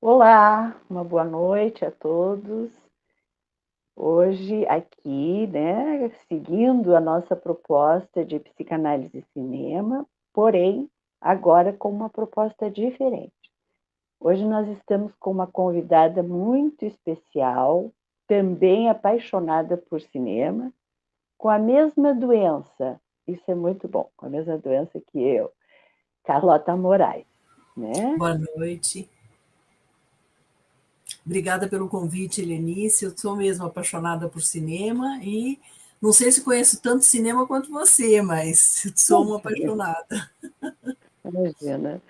Olá, uma boa noite a todos. Hoje, aqui, né, seguindo a nossa proposta de psicanálise e cinema, porém, agora com uma proposta diferente. Hoje nós estamos com uma convidada muito especial, também apaixonada por cinema, com a mesma doença, isso é muito bom, com a mesma doença que eu, Carlota Moraes. Né? Boa noite. Obrigada pelo convite, Helenice. Eu sou mesmo apaixonada por cinema e não sei se conheço tanto cinema quanto você, mas sou uma apaixonada. Imagina.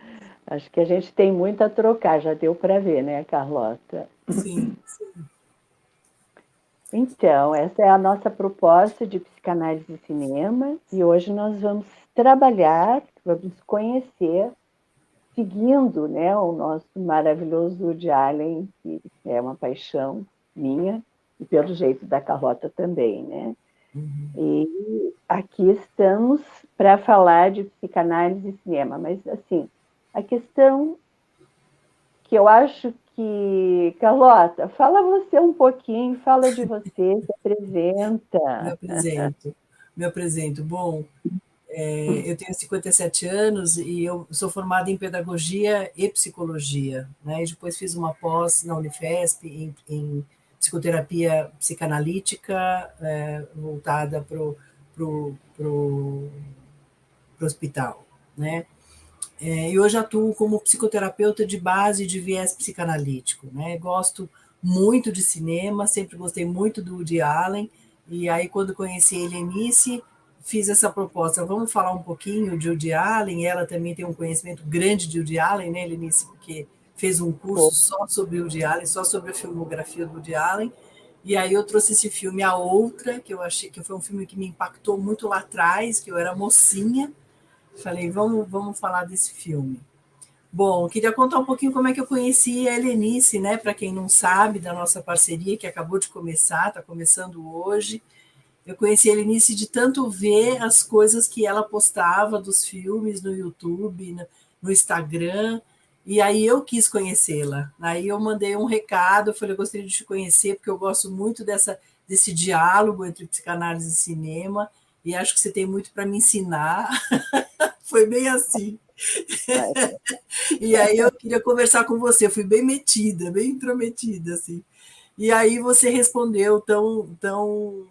Acho que a gente tem muito a trocar, já deu para ver, né, Carlota? Sim, sim. Então, essa é a nossa proposta de psicanálise e cinema, e hoje nós vamos trabalhar, vamos conhecer seguindo né, o nosso maravilhoso Woody Allen, que é uma paixão minha, e pelo jeito da Carlota também, né? Uhum. E aqui estamos para falar de psicanálise e cinema, mas assim, a questão que eu acho que, Carlota, fala você um pouquinho, fala de você, se apresenta. Me apresento, me apresento. Bom, é, eu tenho 57 anos e eu sou formada em pedagogia e psicologia, né? E depois fiz uma pós na Unifesp em, em psicoterapia psicanalítica é, voltada para o pro, pro, pro hospital, né? É, e hoje atuo como psicoterapeuta de base de viés psicanalítico, né? Gosto muito de cinema, sempre gostei muito do Woody Allen, e aí quando conheci a Helenice, fiz essa proposta. Vamos falar um pouquinho de Woody Allen. Ela também tem um conhecimento grande de Woody Allen, né, Lenice? Porque fez um curso só sobre Woody Allen, só sobre a filmografia do Woody Allen. E aí eu trouxe esse filme A Outra, que eu achei que foi um filme que me impactou muito lá atrás, que eu era mocinha. Falei, vamos, vamos falar desse filme. Bom, queria contar um pouquinho como é que eu conheci a Helenice, né? Para quem não sabe, da nossa parceria que acabou de começar, está começando hoje. Eu conheci a Helenice de tanto ver as coisas que ela postava dos filmes no YouTube, no Instagram, e aí eu quis conhecê-la. Aí eu mandei um recado, eu falei, eu gostaria de te conhecer, porque eu gosto muito dessa, desse diálogo entre psicanálise e cinema, e acho que você tem muito para me ensinar. Foi bem assim. e aí eu queria conversar com você, eu fui bem metida, bem intrometida, assim. E aí você respondeu tão, tão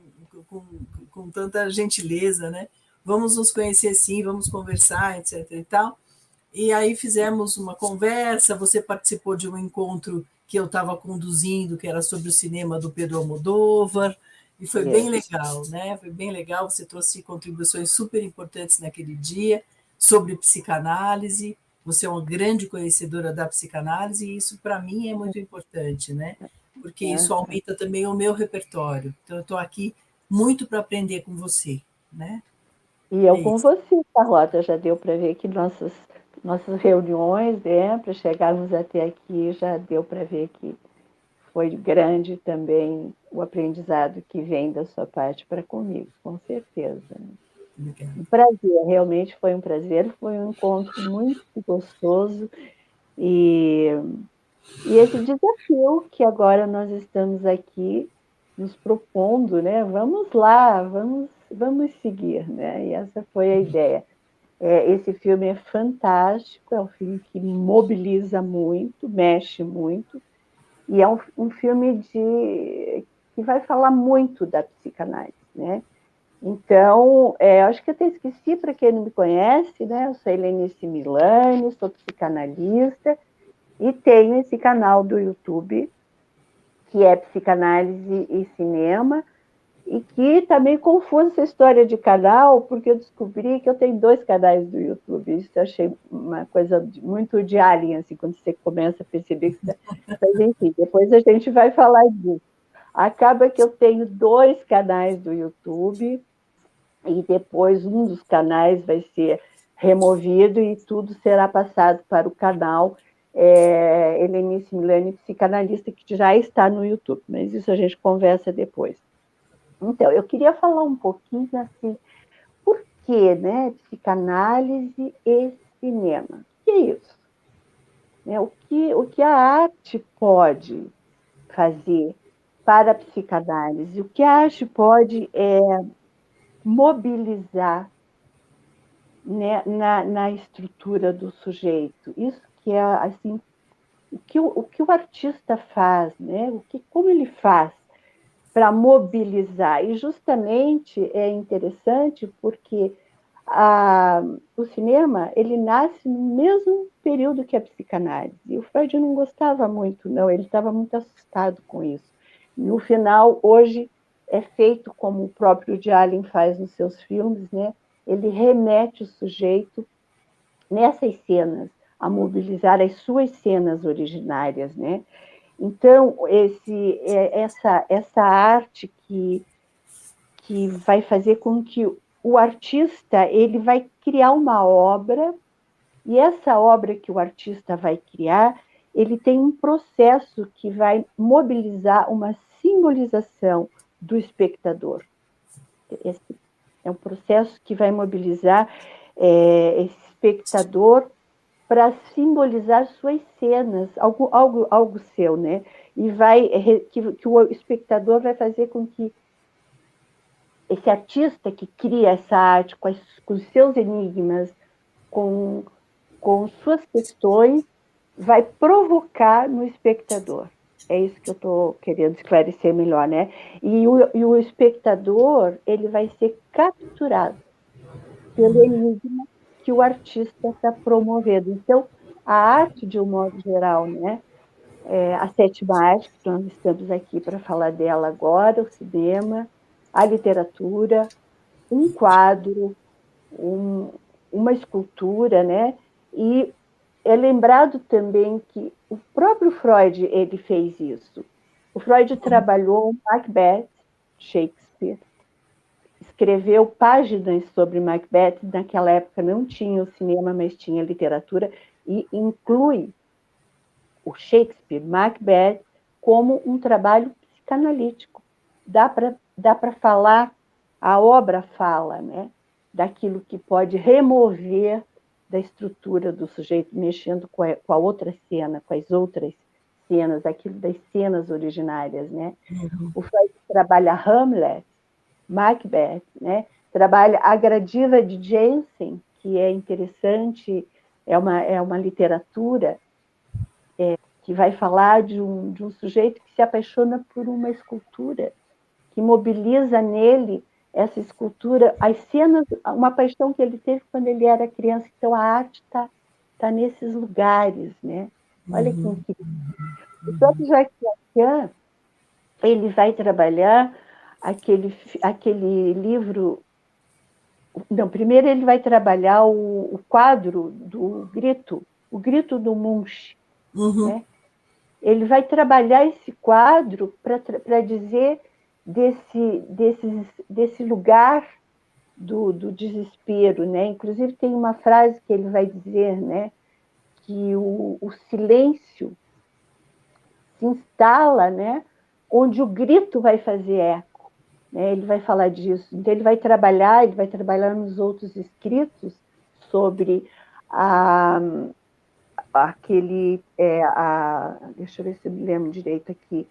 com, com tanta gentileza, né? Vamos nos conhecer sim, vamos conversar, etc. e tal. E aí fizemos uma conversa, você participou de um encontro que eu estava conduzindo, que era sobre o cinema do Pedro Almodóvar, e foi bem legal, né? Foi bem legal, você trouxe contribuições super importantes naquele dia sobre psicanálise. Você é uma grande conhecedora da psicanálise e isso para mim é muito importante, né? Porque é. isso aumenta também o meu repertório. Então eu estou aqui muito para aprender com você, né? E eu é com você, Carlota, já deu para ver que nossas, nossas reuniões, né, para chegarmos até aqui, já deu para ver que foi grande também o aprendizado que vem da sua parte para comigo, com certeza. Um prazer, realmente foi um prazer, foi um encontro muito gostoso e, e esse desafio que agora nós estamos aqui nos propondo, né? Vamos lá, vamos, vamos seguir, né? E essa foi a uhum. ideia. É, esse filme é fantástico, é um filme que mobiliza muito, mexe muito, e é um, um filme de que vai falar muito da psicanálise, né? Então, é, acho que até esqueci para quem não me conhece, né? Eu sou Helenice Milani, sou psicanalista e tenho esse canal do YouTube que é psicanálise e cinema, e que está meio confusa essa história de canal, porque eu descobri que eu tenho dois canais do YouTube. Isso eu achei uma coisa muito de alien, assim, quando você começa a perceber que... Tá, mas, enfim, depois a gente vai falar disso. Acaba que eu tenho dois canais do YouTube, e depois um dos canais vai ser removido e tudo será passado para o canal é, Helenice Milani, psicanalista, que já está no YouTube, mas isso a gente conversa depois. Então, eu queria falar um pouquinho assim, por que, né, psicanálise e cinema? O que é isso? né? o, que, o que a arte pode fazer para a psicanálise, o que a arte pode é mobilizar né, na, na estrutura do sujeito. Isso que é assim o que o, o que o artista faz, né? O que como ele faz para mobilizar e justamente é interessante porque a, o cinema ele nasce no mesmo período que a psicanálise e o Freud não gostava muito, não, ele estava muito assustado com isso. No final, hoje é feito como o próprio de Allen faz nos seus filmes, né? Ele remete o sujeito nessas cenas a mobilizar as suas cenas originárias, né? Então esse, é, essa, essa arte que, que vai fazer com que o artista ele vai criar uma obra e essa obra que o artista vai criar ele tem um processo que vai mobilizar uma simbolização do espectador. Esse é um processo que vai mobilizar é, esse espectador para simbolizar suas cenas, algo, algo, algo seu, né? E vai que, que o espectador vai fazer com que esse artista que cria essa arte com, as, com seus enigmas, com, com suas questões, vai provocar no espectador. É isso que eu estou querendo esclarecer melhor, né? E o, e o espectador ele vai ser capturado pelo enigma que o artista está promovendo. Então, a arte, de um modo geral, né? É, a sétima arte, que nós estamos aqui para falar dela agora, o cinema, a literatura, um quadro, um, uma escultura, né? E é lembrado também que o próprio Freud ele fez isso. O Freud trabalhou Macbeth, Shakespeare, escreveu páginas sobre Macbeth. Naquela época não tinha o cinema, mas tinha literatura, e inclui o Shakespeare, Macbeth, como um trabalho psicanalítico. Dá para dá falar, a obra fala, né? daquilo que pode remover da estrutura do sujeito, mexendo com a, com a outra cena, com as outras cenas, aquilo das cenas originárias, né? Uhum. O Freud trabalha Hamlet, Macbeth, né? Trabalha a Gradiva de Jensen, que é interessante, é uma, é uma literatura é, que vai falar de um, de um sujeito que se apaixona por uma escultura, que mobiliza nele essa escultura, as cenas, uma paixão que ele teve quando ele era criança. Então a arte está tá nesses lugares, né? Olha uhum. que incrível. O próprio Jacques Lacan, ele vai trabalhar aquele, aquele livro. Não, primeiro ele vai trabalhar o, o quadro do grito, o grito do Munch. Uhum. Né? Ele vai trabalhar esse quadro para dizer desse, desse, desse lugar do, do desespero. Né? Inclusive, tem uma frase que ele vai dizer né, que o, o silêncio se instala né, onde o grito vai fazer eco. Né? Ele vai falar disso. Então, ele vai trabalhar, ele vai trabalhar nos outros escritos sobre a, aquele. É, a, deixa eu ver se eu me lembro direito aqui.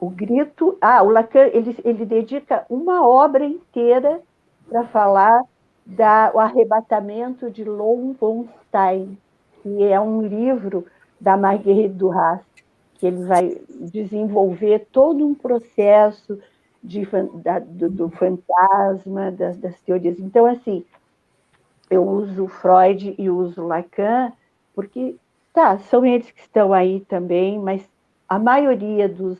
O grito. Ah, o Lacan ele, ele dedica uma obra inteira para falar da, o arrebatamento de Lon que é um livro da Marguerite Duras, que ele vai desenvolver todo um processo de, da, do, do, fantasma, das, das, teorias. Então, assim, eu uso Freud e uso Lacan, porque, tá, são eles que estão aí também, mas a maioria dos,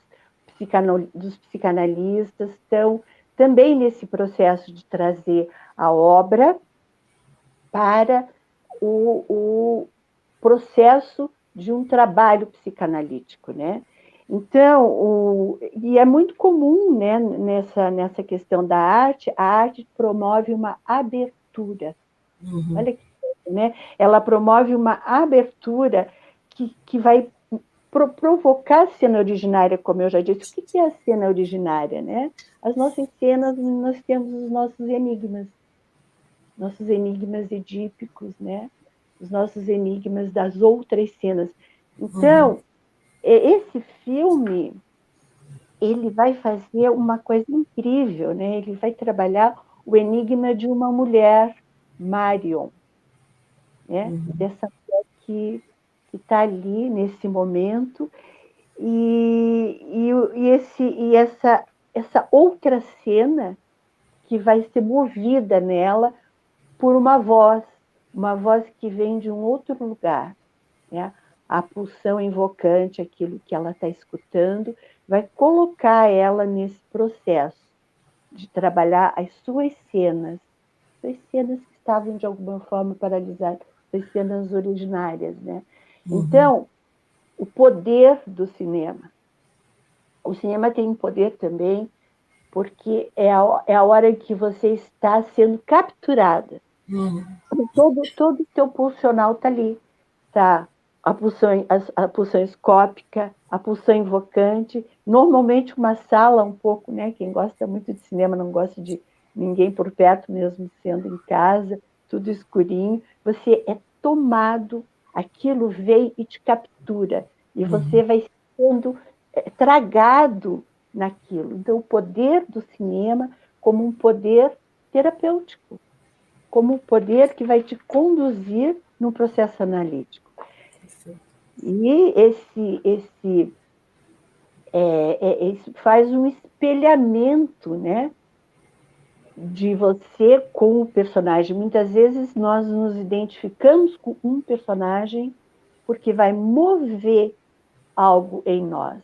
dos psicanalistas estão também nesse processo de trazer a obra para o, o processo de um trabalho psicanalítico, né? Então, o, e é muito comum né, nessa, nessa questão da arte, a arte promove uma abertura. Uhum. Olha que né? Ela promove uma abertura que, que vai pro, provocar a cena originária, como eu já disse. O que, é a cena originária? Né? As nossas cenas, nós temos os nossos enigmas, nossos enigmas edípicos, né? os nossos enigmas das outras cenas. Então, uhum. Esse filme ele vai fazer uma coisa incrível, né? Ele vai trabalhar o enigma de uma mulher, Marion, né? Uhum. Dessa mulher que está ali nesse momento e, e, e, esse, e essa, essa outra cena que vai ser movida nela por uma voz, uma voz que vem de um outro lugar. Né? A pulsão invocante, aquilo que ela está escutando, vai colocar ela nesse processo de trabalhar as suas cenas, as cenas que estavam de alguma forma paralisadas, as cenas originárias. Né? Uhum. Então, o poder do cinema. O cinema tem um poder também porque é a, é a hora em que você está sendo capturada. Uhum. Todo, todo o teu pulsional está ali. Tá? A pulsão, a, a pulsão escópica, a pulsão invocante. Normalmente uma sala um pouco, né? Quem gosta muito de cinema não gosta de ninguém por perto, mesmo sendo em casa, tudo escurinho. Você é tomado aquilo vem e te captura, e uhum. você vai sendo é, tragado naquilo. Então, o poder do cinema como um poder terapêutico, como um poder que vai te conduzir no processo analítico. E esse, esse, é, é, faz um espelhamento, né? de você com o personagem. Muitas vezes nós nos identificamos com um personagem porque vai mover algo em nós.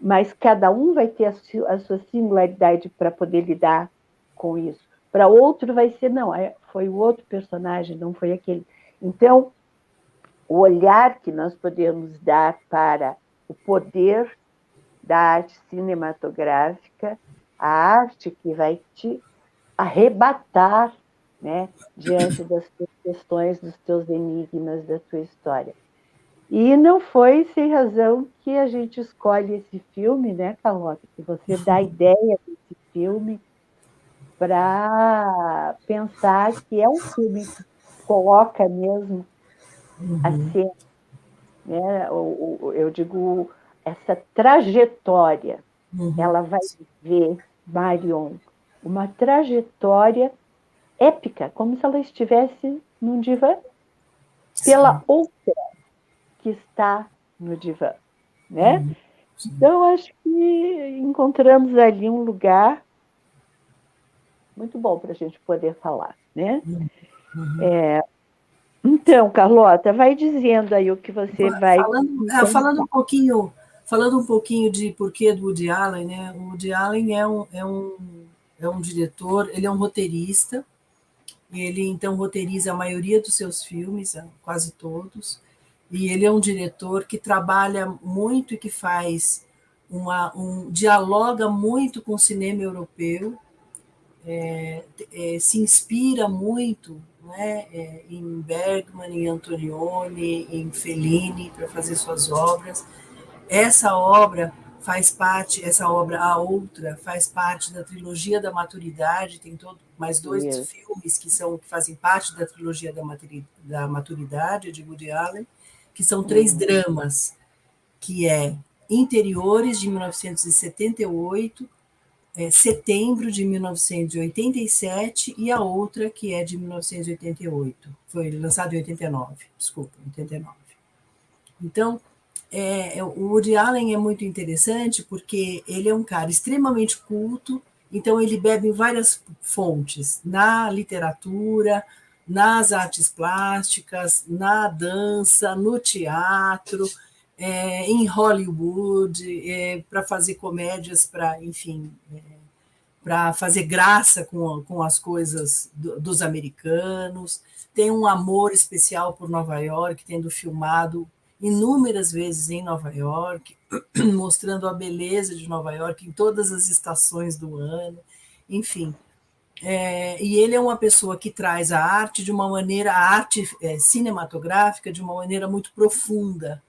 Mas cada um vai ter a, a sua singularidade para poder lidar com isso. Para outro vai ser, não, é, foi o outro personagem, não foi aquele. Então, o olhar que nós podemos dar para o poder da arte cinematográfica, a arte que vai te arrebatar né, diante das tuas questões, dos teus enigmas, da tua história. E não foi sem razão que a gente escolhe esse filme, né, Carlota? Que você dá a ideia desse filme para pensar que é um filme que coloca mesmo uhum. a cena, né? eu digo, essa trajetória. Uhum. Ela vai ver Marion uma trajetória épica, como se ela estivesse num divã, pela Sim. outra que está no divã, né? Uhum. Então, acho que encontramos ali um lugar muito bom para a gente poder falar, né? Uhum. É, então, Carlota, vai dizendo aí o que você vai. Falando, é, falando, um pouquinho, falando um pouquinho de porquê do Woody Allen, né? O Woody Allen é um, é um é um diretor, ele é um roteirista, ele então roteiriza a maioria dos seus filmes, é, quase todos, e ele é um diretor que trabalha muito e que faz uma, um dialoga muito com o cinema europeu, é, é, se inspira muito né, é, em Bergman, em Antonioni, em Fellini para fazer suas obras. Essa obra faz parte, essa obra, a outra, faz parte da trilogia da maturidade, tem todo, mais dois filmes que são que fazem parte da trilogia da, da maturidade de Woody Allen, que são três uhum. dramas, que é Interiores de 1978, é, Setembro de 1987 e a outra que é de 1988. Foi lançado em 89, desculpa, 89. Então, é, é, o Woody Allen é muito interessante porque ele é um cara extremamente culto, então ele bebe em várias fontes, na literatura, nas artes plásticas, na dança, no teatro, é, em Hollywood, é, para fazer comédias, para, enfim, é, para fazer graça com, com as coisas do, dos americanos. Tem um amor especial por Nova York, tendo filmado inúmeras vezes em Nova York, mostrando a beleza de Nova York em todas as estações do ano, enfim. É, e ele é uma pessoa que traz a arte de uma maneira, a arte é, cinematográfica de uma maneira muito profunda,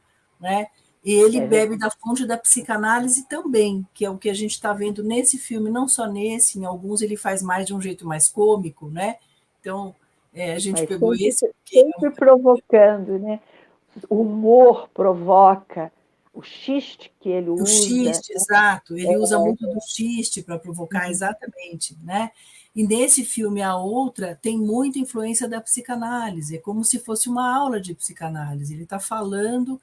né? E ele é bebe da fonte da psicanálise também, que é o que a gente está vendo nesse filme, não só nesse, em alguns ele faz mais de um jeito mais cômico, né? Então, É, a gente Mas pegou sempre, esse. Sempre provocando, né? O humor provoca, o xiste que ele usa. O xiste, exato. Ele é, usa muito do xiste para provocar, uhum. exatamente, né? E nesse filme, a outra tem muita influência da psicanálise, é como se fosse uma aula de psicanálise. Ele está falando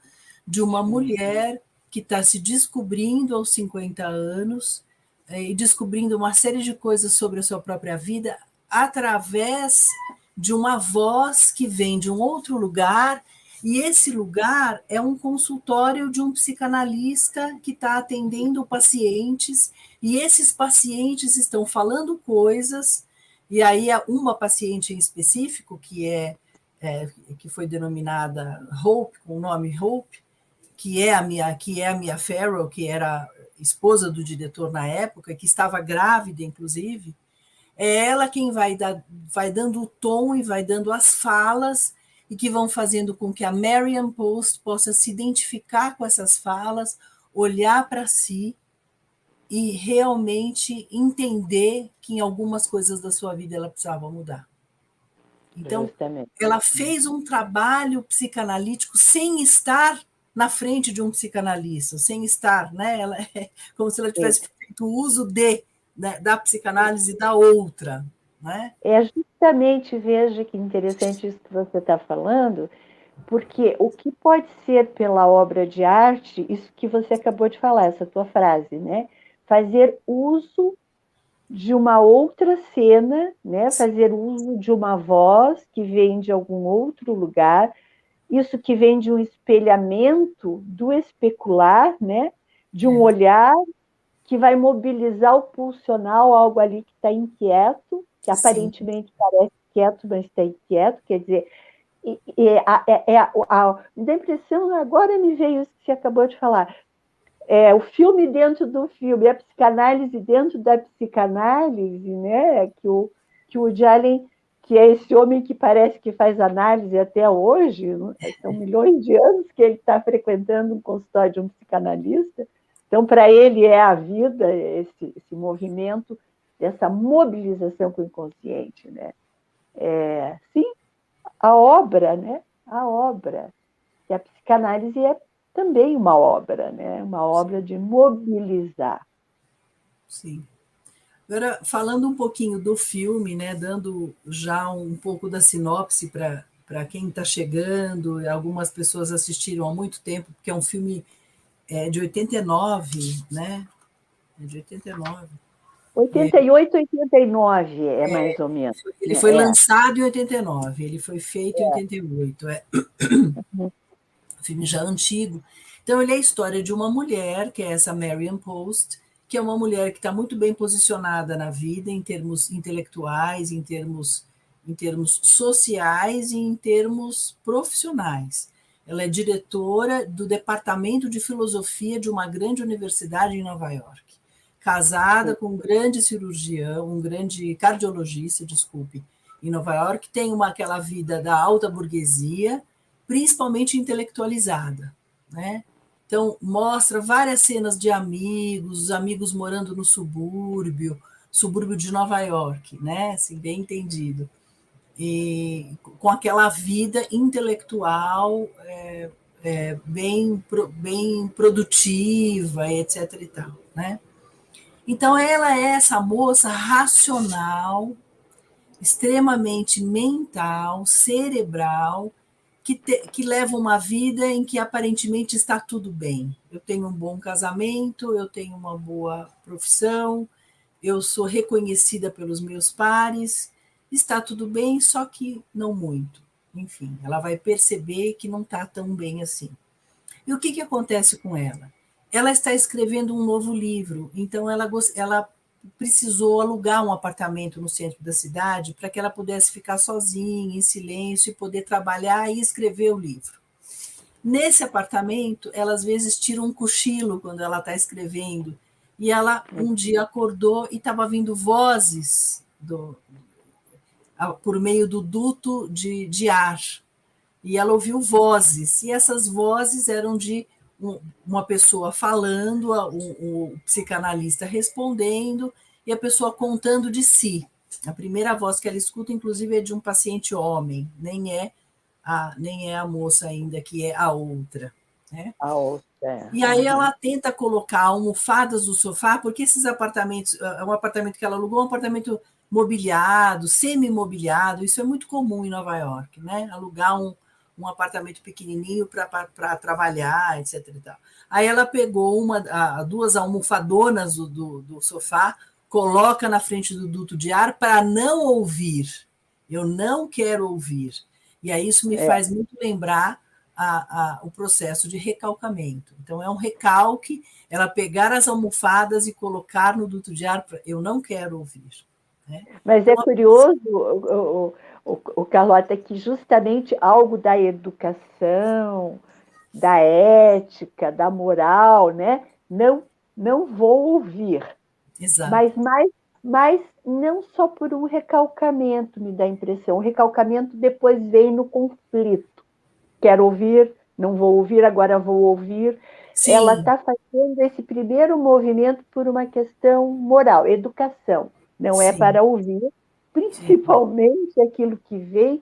de uma mulher que está se descobrindo aos 50 anos é, e descobrindo uma série de coisas sobre a sua própria vida através de uma voz que vem de um outro lugar. E esse lugar é um consultório de um psicanalista que está atendendo pacientes, e esses pacientes estão falando coisas, e aí uma paciente em específico, que é, é que foi denominada Hope, com o nome Hope, que é a minha, que é a Mia Farrow, que era esposa do diretor na época, que estava grávida, inclusive, é ela quem vai, dar, vai dando o tom e vai dando as falas e que vão fazendo com que a Marian Post possa se identificar com essas falas, olhar para si e realmente entender que em algumas coisas da sua vida ela precisava mudar. Então, Justamente. ela fez um trabalho psicanalítico sem estar na frente de um psicanalista, sem estar, né? Ela é como se ela tivesse feito uso de né, da psicanálise da outra, né? É justamente, veja que interessante isso que você está falando, porque o que pode ser pela obra de arte, isso que você acabou de falar, essa tua frase, né? Fazer uso de uma outra cena, né? Fazer uso de uma voz que vem de algum outro lugar, isso que vem de um espelhamento do especular, né? De um é. olhar que vai mobilizar o pulsional, algo ali que está inquieto, que Sim. aparentemente parece quieto, mas está inquieto, quer dizer, e, e a, é, é a, a, a impressão, agora me veio isso que você acabou de falar, é, o filme dentro do filme, a psicanálise dentro da psicanálise, né, que o, que o Jalen, que é esse homem que parece que faz análise até hoje, são milhões de anos que ele está frequentando um consultório de um psicanalista, então, para ele é a vida, esse, esse movimento dessa mobilização com o inconsciente, né? É, sim, a obra, né? A obra. E a psicanálise é também uma obra, né? Uma obra de mobilizar. Sim. Agora, falando um pouquinho do filme, né? Dando já um pouco da sinopse para quem está chegando, algumas pessoas assistiram há muito tempo, porque é um filme é, de 89, né? É de 89. 88, 89 é, é mais ou menos. Ele foi é. lançado em 89, ele foi feito é. em 88. É. Uhum. filme já antigo. Então, ele é a história de uma mulher, que é essa Marian Post, que é uma mulher que está muito bem posicionada na vida em termos intelectuais, em termos, em termos sociais e em termos profissionais. Ela é diretora do Departamento de Filosofia de uma grande universidade em Nova York casada com um grande cirurgião, um grande cardiologista, desculpe, em Nova York, tem uma aquela vida da alta burguesia, principalmente intelectualizada, né? Então mostra várias cenas de amigos, os amigos morando no subúrbio, subúrbio de Nova York, né? Assim, bem entendido. E com aquela vida intelectual é, é, bem, bem produtiva, etc. e tal, né? Então, ela é essa moça racional, extremamente mental, cerebral, que, te, que leva uma vida em que aparentemente está tudo bem. Eu tenho um bom casamento, eu tenho uma boa profissão, eu sou reconhecida pelos meus pares, está tudo bem, só que não muito. Enfim, ela vai perceber que não está tão bem assim. E o que, que acontece com ela? ela está escrevendo um novo livro, então ela, ela precisou alugar um apartamento no centro da cidade para que ela pudesse ficar sozinha, em silêncio, e poder trabalhar e escrever o livro. Nesse apartamento, ela às vezes tira um cochilo quando ela está escrevendo, e ela um dia acordou e estava vindo vozes do, por meio do duto de, de ar. E ela ouviu vozes, e essas vozes eram de uma pessoa falando, o, o psicanalista respondendo e a pessoa contando de si. A primeira voz que ela escuta, inclusive, é de um paciente homem, nem é a, nem é a moça ainda, que é a outra. Né? A outra. É. E aí ela tenta colocar almofadas no sofá, porque esses apartamentos, é um apartamento que ela alugou, é um apartamento mobiliado, semi-mobiliado, isso é muito comum em Nova York, né? Alugar um, um apartamento pequenininho para trabalhar, etc. Aí ela pegou uma, a, duas almofadonas do, do, do sofá, coloca na frente do duto de ar para não ouvir. Eu não quero ouvir. E aí isso me é. faz muito lembrar a, a, o processo de recalcamento. Então, é um recalque, ela pegar as almofadas e colocar no duto de ar, eu não quero ouvir. Né? Mas é curioso, o, o, Carlota, que justamente algo da educação, da ética, da moral, né? Não, não vou ouvir. Exato. Mas mais, mais não só por um recalcamento, me dá a impressão. O recalcamento depois vem no conflito. Quero ouvir, não vou ouvir, agora vou ouvir. Sim. Ela está fazendo esse primeiro movimento por uma questão moral, educação. Não é Sim. é para ouvir, principalmente aquilo que vem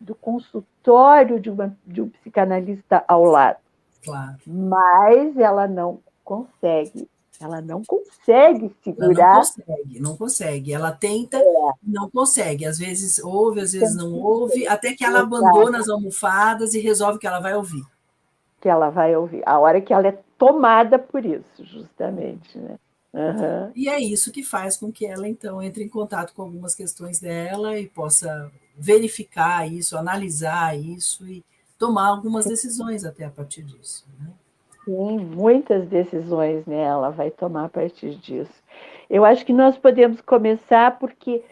do consultório de, uma, de um psicanalista ao lado. Claro. Mas ela não consegue ela não consegue segurar. Ela não consegue, não consegue. Ela tenta, é. não consegue. Às vezes ouve, às vezes não ouve, até que ela abandona as almofadas e resolve que ela vai ouvir. Que ela vai ouvir. A hora que ela é tomada por isso, justamente, né? Uhum. E é isso que faz com que ela, então, entre em contato com algumas questões dela e possa verificar isso, analisar isso e tomar algumas decisões até a partir disso. Né? Sim, muitas decisões né, ela vai tomar a partir disso. Eu acho que nós podemos começar porque,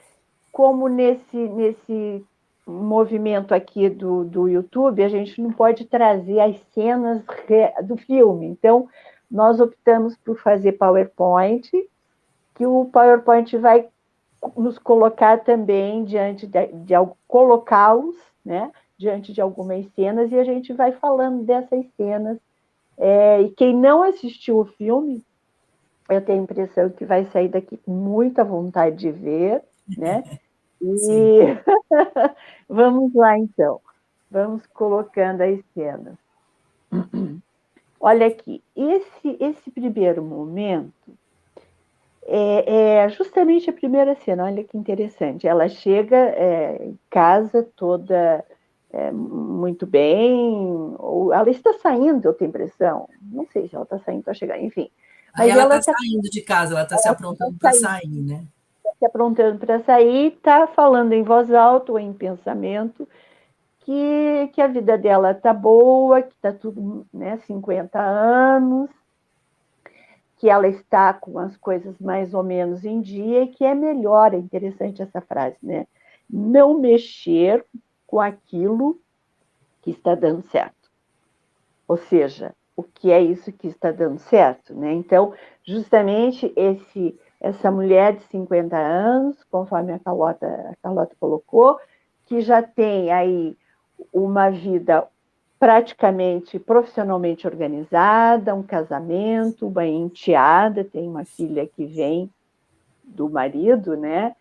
como nesse, nesse movimento aqui do, do YouTube, a gente não pode trazer as cenas do filme. Então, nós optamos por fazer PowerPoint, que o PowerPoint vai nos colocar também diante de, de colocá-los, né, diante de algumas cenas e a gente vai falando dessas cenas é, e quem não assistiu o filme, eu tenho a impressão que vai sair daqui com muita vontade de ver, né? E vamos lá então, vamos colocando as cenas. Olha aqui, esse, esse primeiro momento é, é, justamente a primeira cena, olha que interessante. Ela chega é, em casa toda é, muito bem, ou ela está saindo, eu tenho impressão. Não sei se ela está saindo para chegar, enfim. Mas ela está tá, saindo de casa, ela está se aprontando tá para sair, né? Está se aprontando para sair, está falando em voz alta ou em pensamento que, que a vida dela está boa, que está tudo, né, 50 anos, que ela está com as coisas mais ou menos em dia e que é melhor, é interessante essa frase, né? Não mexer com aquilo que está dando certo. Ou seja, o que é isso que está dando certo, né? Então, justamente esse essa mulher de 50 anos, conforme a Carlota, a Carlota colocou, que já tem aí uma vida praticamente profissionalmente organizada, um casamento, uma enteada, tem uma filha que vem do marido, né?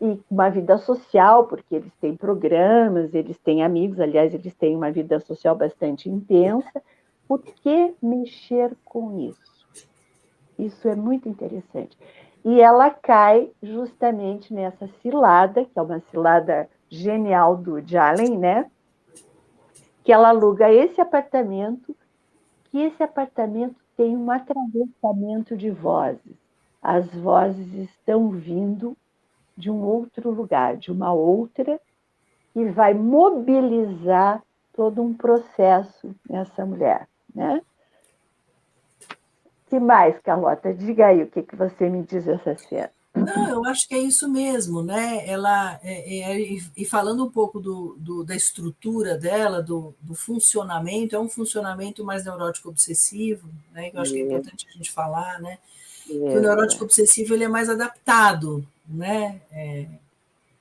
e uma vida social, porque eles têm programas, eles têm amigos, aliás, eles têm uma vida social bastante intensa. Por que mexer com isso? Isso é muito interessante. E ela cai justamente nessa cilada, que é uma cilada genial do Jalen, né? Que ela aluga esse apartamento, que esse apartamento tem um atravessamento de vozes. As vozes estão vindo de um outro lugar, de uma outra, que vai mobilizar todo um processo nessa mulher, né? que mais, Carlota? Diga aí o que, que você me diz dessa cena. Não, eu acho que é isso mesmo, né? Ela é, é, e falando um pouco do, do, da estrutura dela, do, do, funcionamento, é um funcionamento mais neurótico obsessivo, né? Que eu acho que é importante a gente falar, né? É. Que o neurótico obsessivo ele é mais adaptado né, é,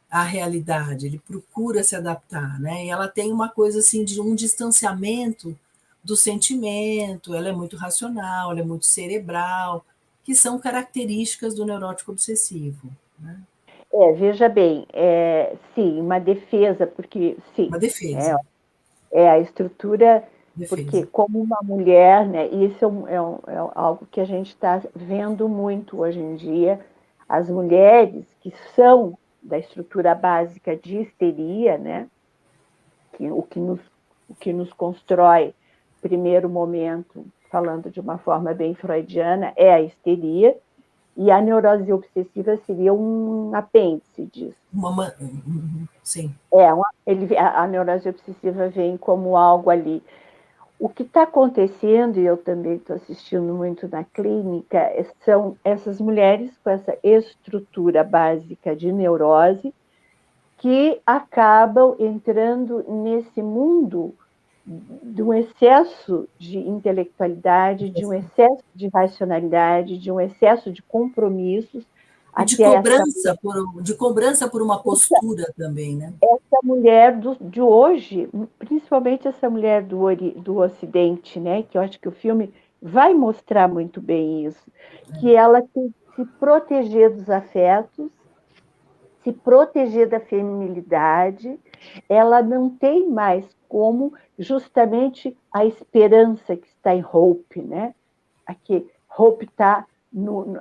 à realidade, ele procura se adaptar, né? E ela tem uma coisa assim de um distanciamento do sentimento, ela é muito racional, ela é muito cerebral, que são características do neurótico obsessivo. Né? É, veja bem, é, sim, uma defesa, porque sim. Uma defesa. É, é a estrutura, defesa. porque como uma mulher, né, isso é, um, é, um, é algo que a gente está vendo muito hoje em dia, as mulheres que são da estrutura básica de histeria, né, que, o, que nos, o que nos constrói, primeiro momento, falando de uma forma bem freudiana, é a histeria, e a neurose obsessiva seria um apêndice disso. Uma, sim. É, uma, ele, a, a neurose obsessiva vem como algo ali. O que está acontecendo, e eu também estou assistindo muito na clínica, são essas mulheres com essa estrutura básica de neurose que acabam entrando nesse mundo de um excesso de intelectualidade, de um excesso de racionalidade, de um excesso de compromissos. De cobrança, essa... por, de cobrança por uma postura essa, também, né? Essa mulher do, de hoje, principalmente essa mulher do, do Ocidente, né? Que eu acho que o filme vai mostrar muito bem isso, é. que ela tem que se proteger dos afetos, se proteger da feminilidade, ela não tem mais como justamente a esperança que está em Hope, né? Aqui, Hope está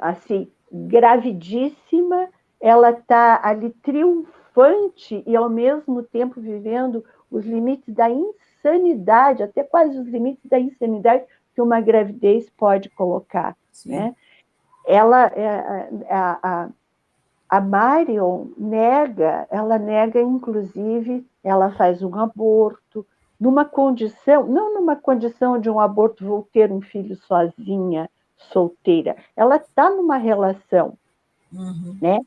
assim gravidíssima, ela está ali triunfante e ao mesmo tempo vivendo os limites da insanidade, até quase os limites da insanidade que uma gravidez pode colocar, Sim. né? Ela, é, é, a, a, a Marion nega, ela nega inclusive, ela faz um aborto, numa condição, não numa condição de um aborto, vou ter um filho sozinha, solteira. Ela está numa relação, uhum. né?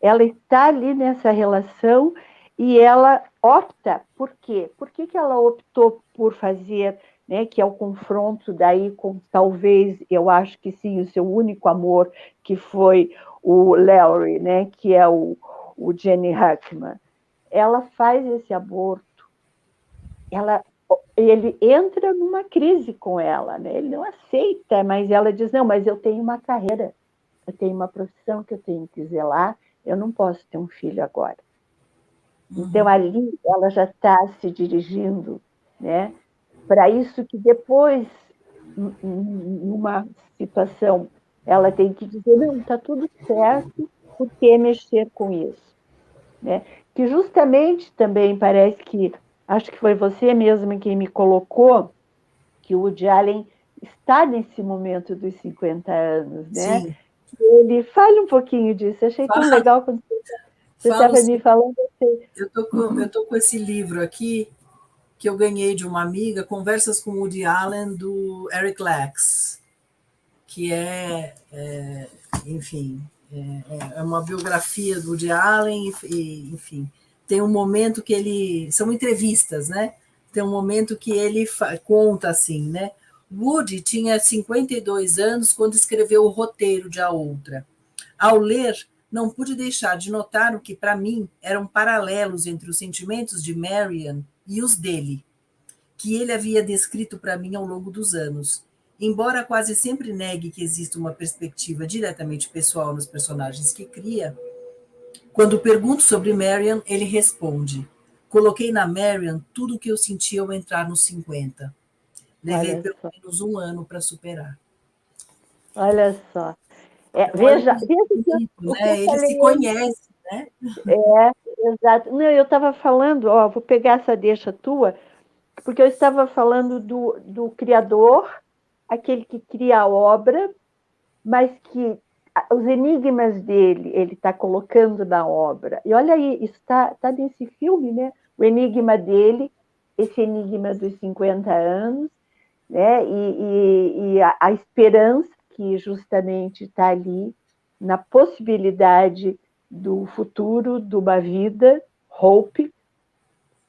Ela está ali nessa relação e ela opta, por quê? Por que, que ela optou por fazer, né, que é o confronto daí com, talvez, eu acho que sim, o seu único amor, que foi o Larry, né, que é o, o Jenny Hackman. Ela faz esse aborto ela, ele entra numa crise com ela, né? ele não aceita, mas ela diz: Não, mas eu tenho uma carreira, eu tenho uma profissão que eu tenho que zelar, eu não posso ter um filho agora. Uhum. Então, ali ela já está se dirigindo né, para isso que depois, numa situação, ela tem que dizer: Não, está tudo certo, por que mexer com isso? Né? Que justamente também parece que acho que foi você mesma quem me colocou que o Woody Allen está nesse momento dos 50 anos, né? Sim. Ele fale um pouquinho disso. Achei tão legal quando você estava me falando. Assim. Eu tô com, eu tô com esse livro aqui que eu ganhei de uma amiga, Conversas com Woody Allen do Eric Lax, que é, é enfim, é, é, uma biografia do Woody Allen e, enfim, tem um momento que ele. São entrevistas, né? Tem um momento que ele conta assim, né? Woody tinha 52 anos quando escreveu o roteiro de A Outra. Ao ler, não pude deixar de notar o que, para mim, eram paralelos entre os sentimentos de Marian e os dele, que ele havia descrito para mim ao longo dos anos. Embora quase sempre negue que exista uma perspectiva diretamente pessoal nos personagens que cria, quando pergunto sobre Marian, ele responde: Coloquei na Marian tudo o que eu sentia ao entrar nos 50. Levei pelo menos um ano para superar. Olha só. É, veja, veja né? ele se conhece, né? É, exato. Não, eu estava falando, ó, vou pegar essa deixa tua, porque eu estava falando do, do criador, aquele que cria a obra, mas que os enigmas dele, ele está colocando na obra. E olha aí, está tá nesse filme, né? O enigma dele, esse enigma dos 50 anos, né? E, e, e a, a, esperança que justamente está ali na possibilidade do futuro, de uma vida, hope.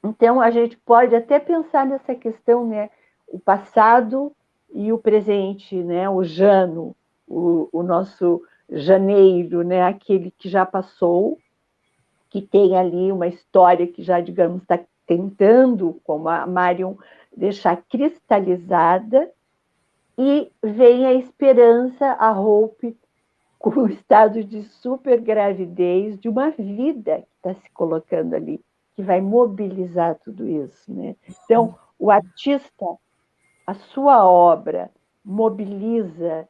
Então, a gente pode até pensar nessa questão, né? O passado e o presente, né? O Jano, o, o nosso janeiro, né, aquele que já passou, que tem ali uma história que já, digamos, está tentando, como a Marion, deixar cristalizada, e vem a esperança, a Hope, com o estado de supergravidez de uma vida que está se colocando ali, que vai mobilizar tudo isso. Né? Então, o artista, a sua obra, mobiliza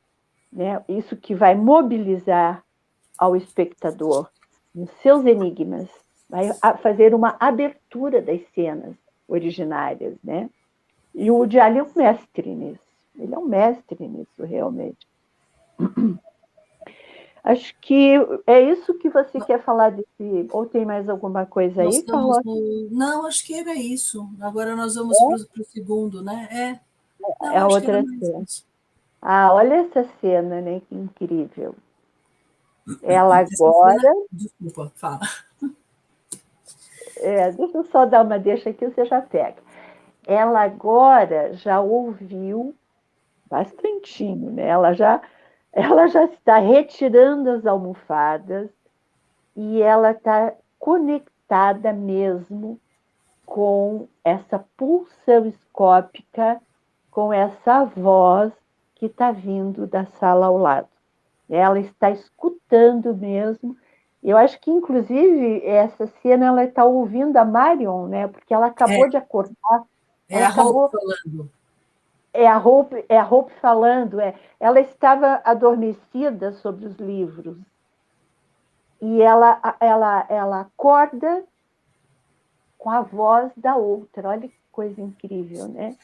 né, isso que vai mobilizar ao espectador nos seus enigmas, vai fazer uma abertura das cenas originárias, né? E o Woody Allen é um mestre nisso. Ele é um mestre nisso, realmente. Acho que é isso que você quer falar desse. Ou tem mais alguma coisa aí, Carlota? No... Não, acho que era isso. Agora nós vamos é? para o segundo, né? É. É outra cena. Ah, olha essa cena, né? Que incrível. Ela agora. Cena... Desculpa, fala. É, deixa eu só dar uma deixa aqui, você já pega. Ela agora já ouviu bastantinho, né? Ela já, ela já está retirando as almofadas e ela está conectada mesmo com essa pulsão escópica, com essa voz que está vindo da sala ao lado. Ela está escutando mesmo. Eu acho que, inclusive, essa cena ela está ouvindo a Marion, né? Porque ela acabou é. de acordar. É a acabou... Hope falando. É a Hope, é a Hope falando. É. Ela estava adormecida sobre os livros. E ela, ela, ela acorda com a voz da outra. Olha que coisa incrível, né?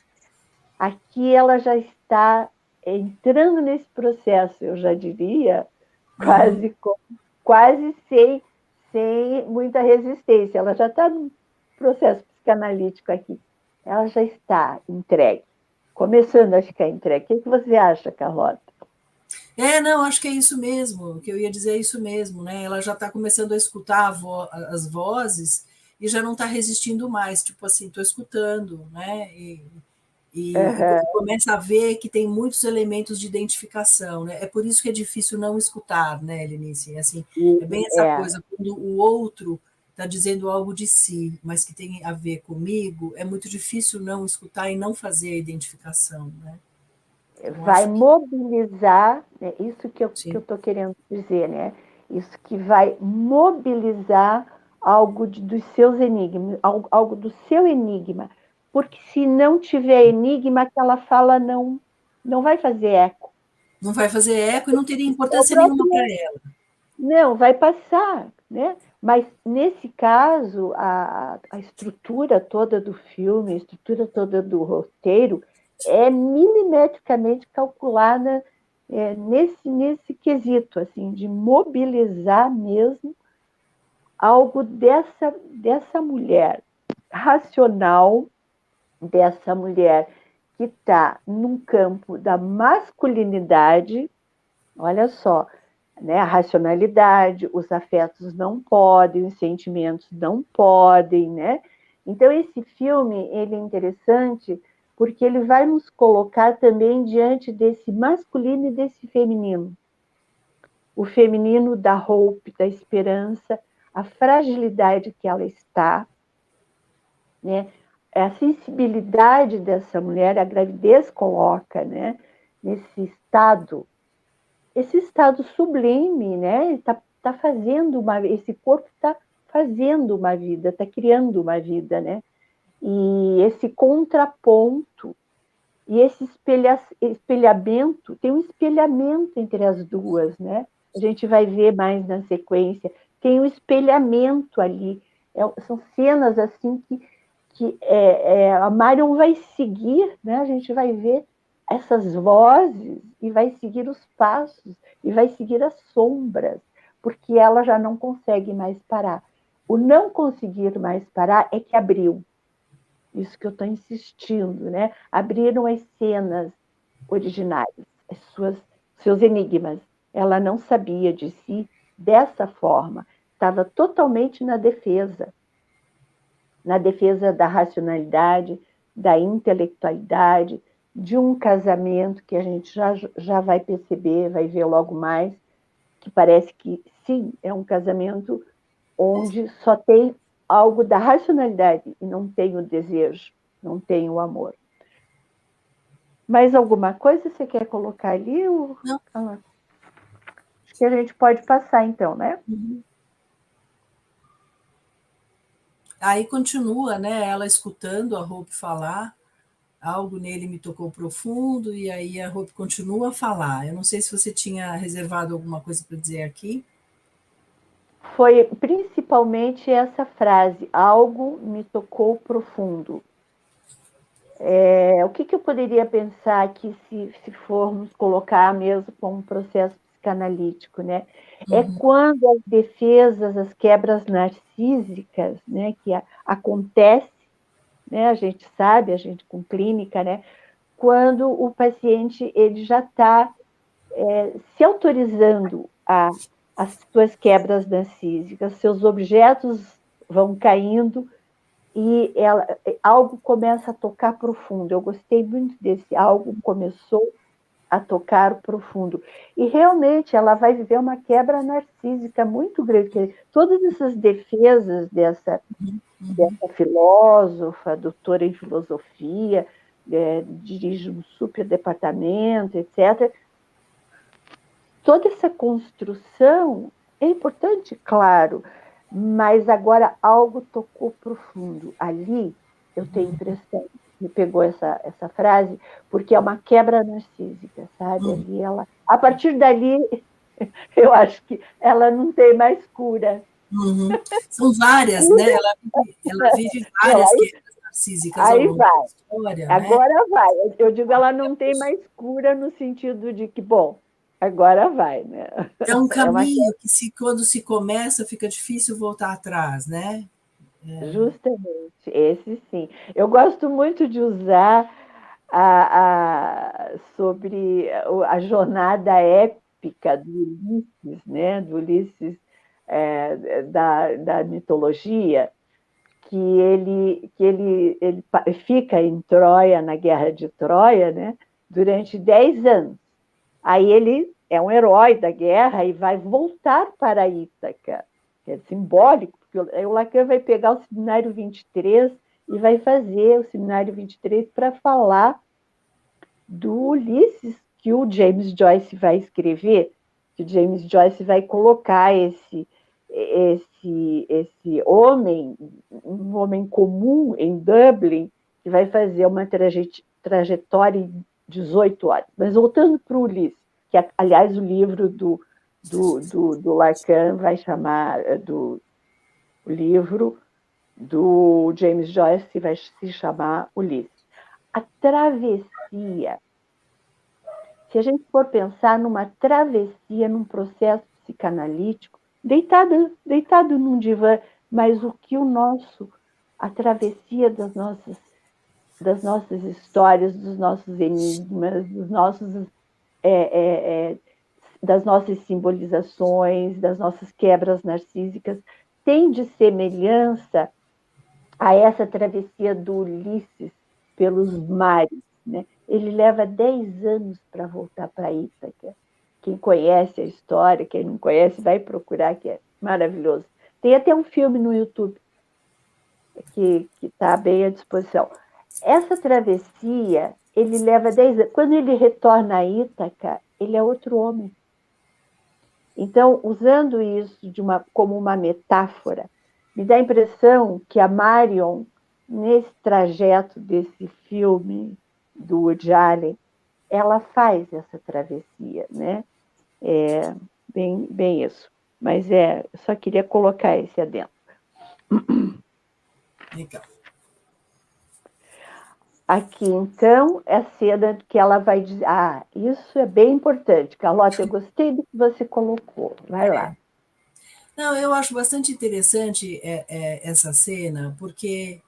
Aqui ela já está entrando nesse processo, eu já diria, quase, com, quase sem, sem muita resistência. Ela já está no processo psicanalítico aqui. Ela já está entregue, começando a ficar entregue. O que você acha, Carlota? É, não, acho que é isso mesmo, que eu ia dizer é isso mesmo, né? Ela já está começando a escutar a vo as vozes e já não está resistindo mais, tipo assim, estou escutando, né? E, e uhum. começa a ver que tem muitos elementos de identificação, né? É por isso que é difícil não escutar, né, Lenice? Assim, é bem essa é. coisa, quando o outro está dizendo algo de si, mas que tem a ver comigo, é muito difícil não escutar e não fazer a identificação, né? vai mobilizar, né? isso que eu estou querendo dizer, né? Isso que vai mobilizar algo de, dos seus enigmas, algo, algo do seu enigma, porque se não tiver enigma, aquela fala não, não vai fazer eco. Não vai fazer eco e não teria importância nenhuma para ela. Não, vai passar, né? Mas nesse caso, a, a estrutura toda do filme, a estrutura toda do roteiro é milimetricamente calculada é, nesse, nesse quesito, assim, de mobilizar mesmo algo dessa, dessa mulher racional, dessa mulher que está num campo da masculinidade, olha só, né, a racionalidade, os afetos não podem, os sentimentos não podem, né? Então esse filme ele é interessante porque ele vai nos colocar também diante desse masculino e desse feminino. O feminino da hope, da esperança, a fragilidade que ela está, né? É a sensibilidade dessa mulher, a gravidez coloca, né, nesse estado, esse estado sublime, né, está tá fazendo uma, esse corpo está fazendo uma vida, está criando uma vida, né, e esse contraponto e esse espelha, espelhamento, tem um espelhamento entre as duas, né, a gente vai ver mais na sequência, tem um espelhamento ali, é, são cenas assim que que é, é, a Marion vai seguir, né? a gente vai ver essas vozes e vai seguir os passos e vai seguir as sombras, porque ela já não consegue mais parar. O não conseguir mais parar é que abriu. Isso que eu estou insistindo, né? Abriram as cenas originais, as suas, seus enigmas. Ela não sabia de si dessa forma, estava totalmente na defesa na defesa da racionalidade, da intelectualidade, de um casamento que a gente já, já vai perceber, vai ver logo mais, que parece que sim, é um casamento onde só tem algo da racionalidade e não tem o desejo, não tem o amor. Mais alguma coisa você quer colocar ali? Ou... Não. Ah, que a gente pode passar, então, né? Uhum. Aí continua, né? Ela escutando a Hope falar, algo nele me tocou profundo, e aí a Hope continua a falar. Eu não sei se você tinha reservado alguma coisa para dizer aqui. Foi principalmente essa frase: algo me tocou profundo. É, o que, que, eu poderia pensar aqui se, se formos colocar mesmo como um processo psicanalítico, né? É uhum. É quando as defesas, as quebras narcísicas, né, que a, acontece, né, a gente sabe, a gente com clínica, né, quando o paciente ele já está é, se autorizando a as suas quebras narcísicas, seus objetos vão caindo e ela, algo começa a tocar profundo. Eu gostei muito desse algo começou a tocar profundo. E realmente ela vai viver uma quebra narcísica muito grande. Todas essas defesas dessa, uhum. dessa filósofa, doutora em filosofia, é, dirige um super departamento, etc. Toda essa construção é importante, claro, mas agora algo tocou profundo. Ali eu tenho impressão, me pegou essa, essa frase, porque é uma quebra narcísica, sabe? Hum. Ali ela, a partir dali, eu acho que ela não tem mais cura. Uhum. São várias, né? Ela vive, ela vive várias aí, quebras narcísicas aí vai. História, né? Agora né? vai. Eu digo, ela não tem mais cura no sentido de que, bom, agora vai, né? É um caminho é uma... que se quando se começa fica difícil voltar atrás, né? É. Justamente, esse sim. Eu gosto muito de usar a, a, sobre a jornada épica do Ulisses, né? Do Ulisses é, da, da mitologia, que ele, que ele, ele fica em Troia, na guerra de Troia, né? Durante dez anos. Aí ele é um herói da guerra e vai voltar para Ítaca, que é simbólico, o Lacan vai pegar o seminário 23 e vai fazer o seminário 23 para falar do Ulisses que o James Joyce vai escrever, que o James Joyce vai colocar esse esse esse homem, um homem comum em Dublin, que vai fazer uma trajetória em 18 horas. Mas voltando para o Ulisses, que aliás o livro do, do, do, do Lacan vai chamar do o livro do James Joyce vai se chamar Ulisses. A travessia. Se a gente for pensar numa travessia, num processo psicanalítico, deitado, deitado num divã, mas o que o nosso, a travessia das nossas, das nossas histórias, dos nossos enigmas, dos nossos é, é, é, das nossas simbolizações, das nossas quebras narcísicas, tem de semelhança a essa travessia do Ulisses pelos mares. Né? Ele leva 10 anos para voltar para Ítaca. Quem conhece a história, quem não conhece, vai procurar, que é maravilhoso. Tem até um filme no YouTube que está bem à disposição. Essa travessia ele leva 10 anos. Quando ele retorna a Ítaca, ele é outro homem. Então, usando isso uma, como uma metáfora, me dá a impressão que a Marion, nesse trajeto desse filme do Woody Allen, ela faz essa travessia, né? É bem, bem isso. Mas é, só queria colocar esse adentro. Legal. Aqui, então, é a cena que ela vai dizer: Ah, isso é bem importante, Carlota, eu gostei do que você colocou. Vai lá. Não, eu acho bastante interessante é, é, essa cena, porque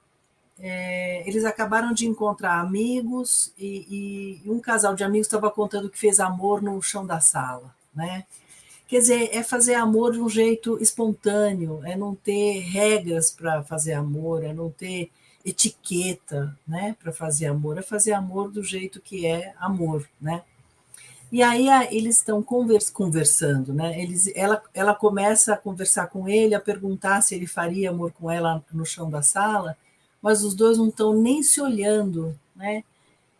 é, eles acabaram de encontrar amigos e, e um casal de amigos estava contando que fez amor no chão da sala, né? Quer dizer, é fazer amor de um jeito espontâneo, é não ter regras para fazer amor, é não ter etiqueta, né, para fazer amor, é fazer amor do jeito que é amor, né? E aí eles estão convers, conversando, né? Eles, ela, ela começa a conversar com ele, a perguntar se ele faria amor com ela no chão da sala, mas os dois não estão nem se olhando, né?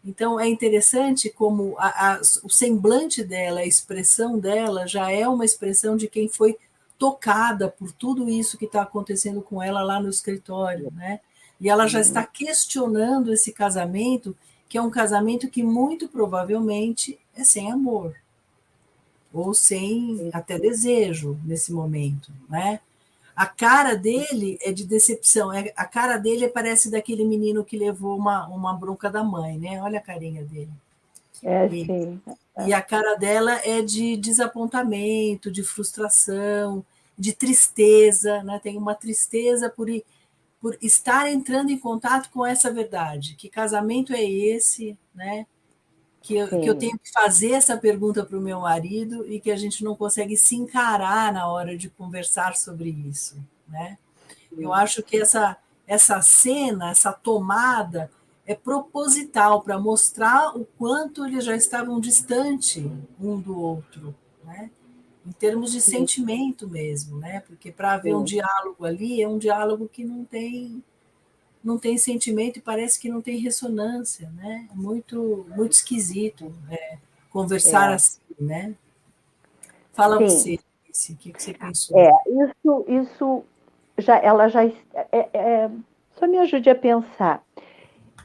Então é interessante como a, a, o semblante dela, a expressão dela já é uma expressão de quem foi tocada por tudo isso que está acontecendo com ela lá no escritório, né? E ela já está questionando esse casamento, que é um casamento que muito provavelmente é sem amor, ou sem até desejo nesse momento, né? A cara dele é de decepção, é, a cara dele parece daquele menino que levou uma, uma bronca da mãe, né? Olha a carinha dele. É, e, sim. E a cara dela é de desapontamento, de frustração, de tristeza, né? Tem uma tristeza por, por estar entrando em contato com essa verdade. Que casamento é esse, né? que eu, que eu tenho que fazer essa pergunta para o meu marido e que a gente não consegue se encarar na hora de conversar sobre isso, né? Eu acho que essa essa cena, essa tomada é proposital para mostrar o quanto eles já estavam distantes um do outro, né? Em termos de sentimento mesmo, né? Porque para haver um diálogo ali é um diálogo que não tem não tem sentimento e parece que não tem ressonância, né? É muito, muito esquisito né? conversar é. assim, né? Fala Sim. você, o que você pensou? É, isso, isso já, ela já, é, é, só me ajude a pensar.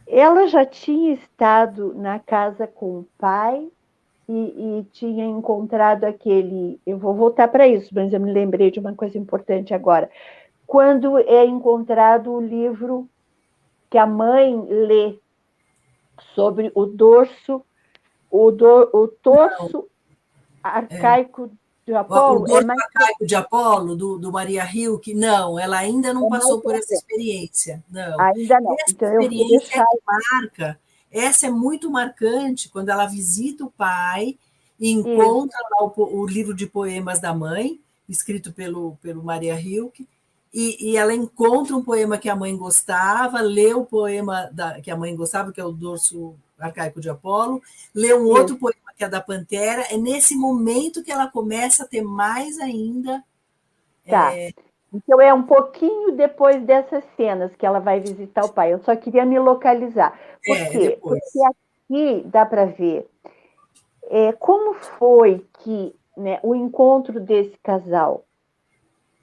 Ela já tinha estado na casa com o pai e, e tinha encontrado aquele. Eu vou voltar para isso, mas eu me lembrei de uma coisa importante agora. Quando é encontrado o livro que a mãe lê sobre o dorso, o, do, o torso arcaico é. de Apolo. O dorso é mais... arcaico de Apolo, do, do Maria Rio, que não, ela ainda não é passou por essa experiência. Não. Ainda não. Essa então, experiência deixar... é marca. Essa é muito marcante quando ela visita o pai e encontra lá o, o, livro de poemas da mãe, escrito pelo, pelo Maria Hilke, e, e, ela encontra um poema que a mãe gostava, lê o poema da, que a mãe gostava, que é o Dorso Arcaico de Apolo, lê um outro poema que é da Pantera. É nesse momento que ela começa a ter mais ainda. Tá. É... Então é um pouquinho depois dessas cenas que ela vai visitar o pai. Eu só queria me localizar. Por é, quê? Porque aqui dá para ver é, como foi que né, o encontro desse casal.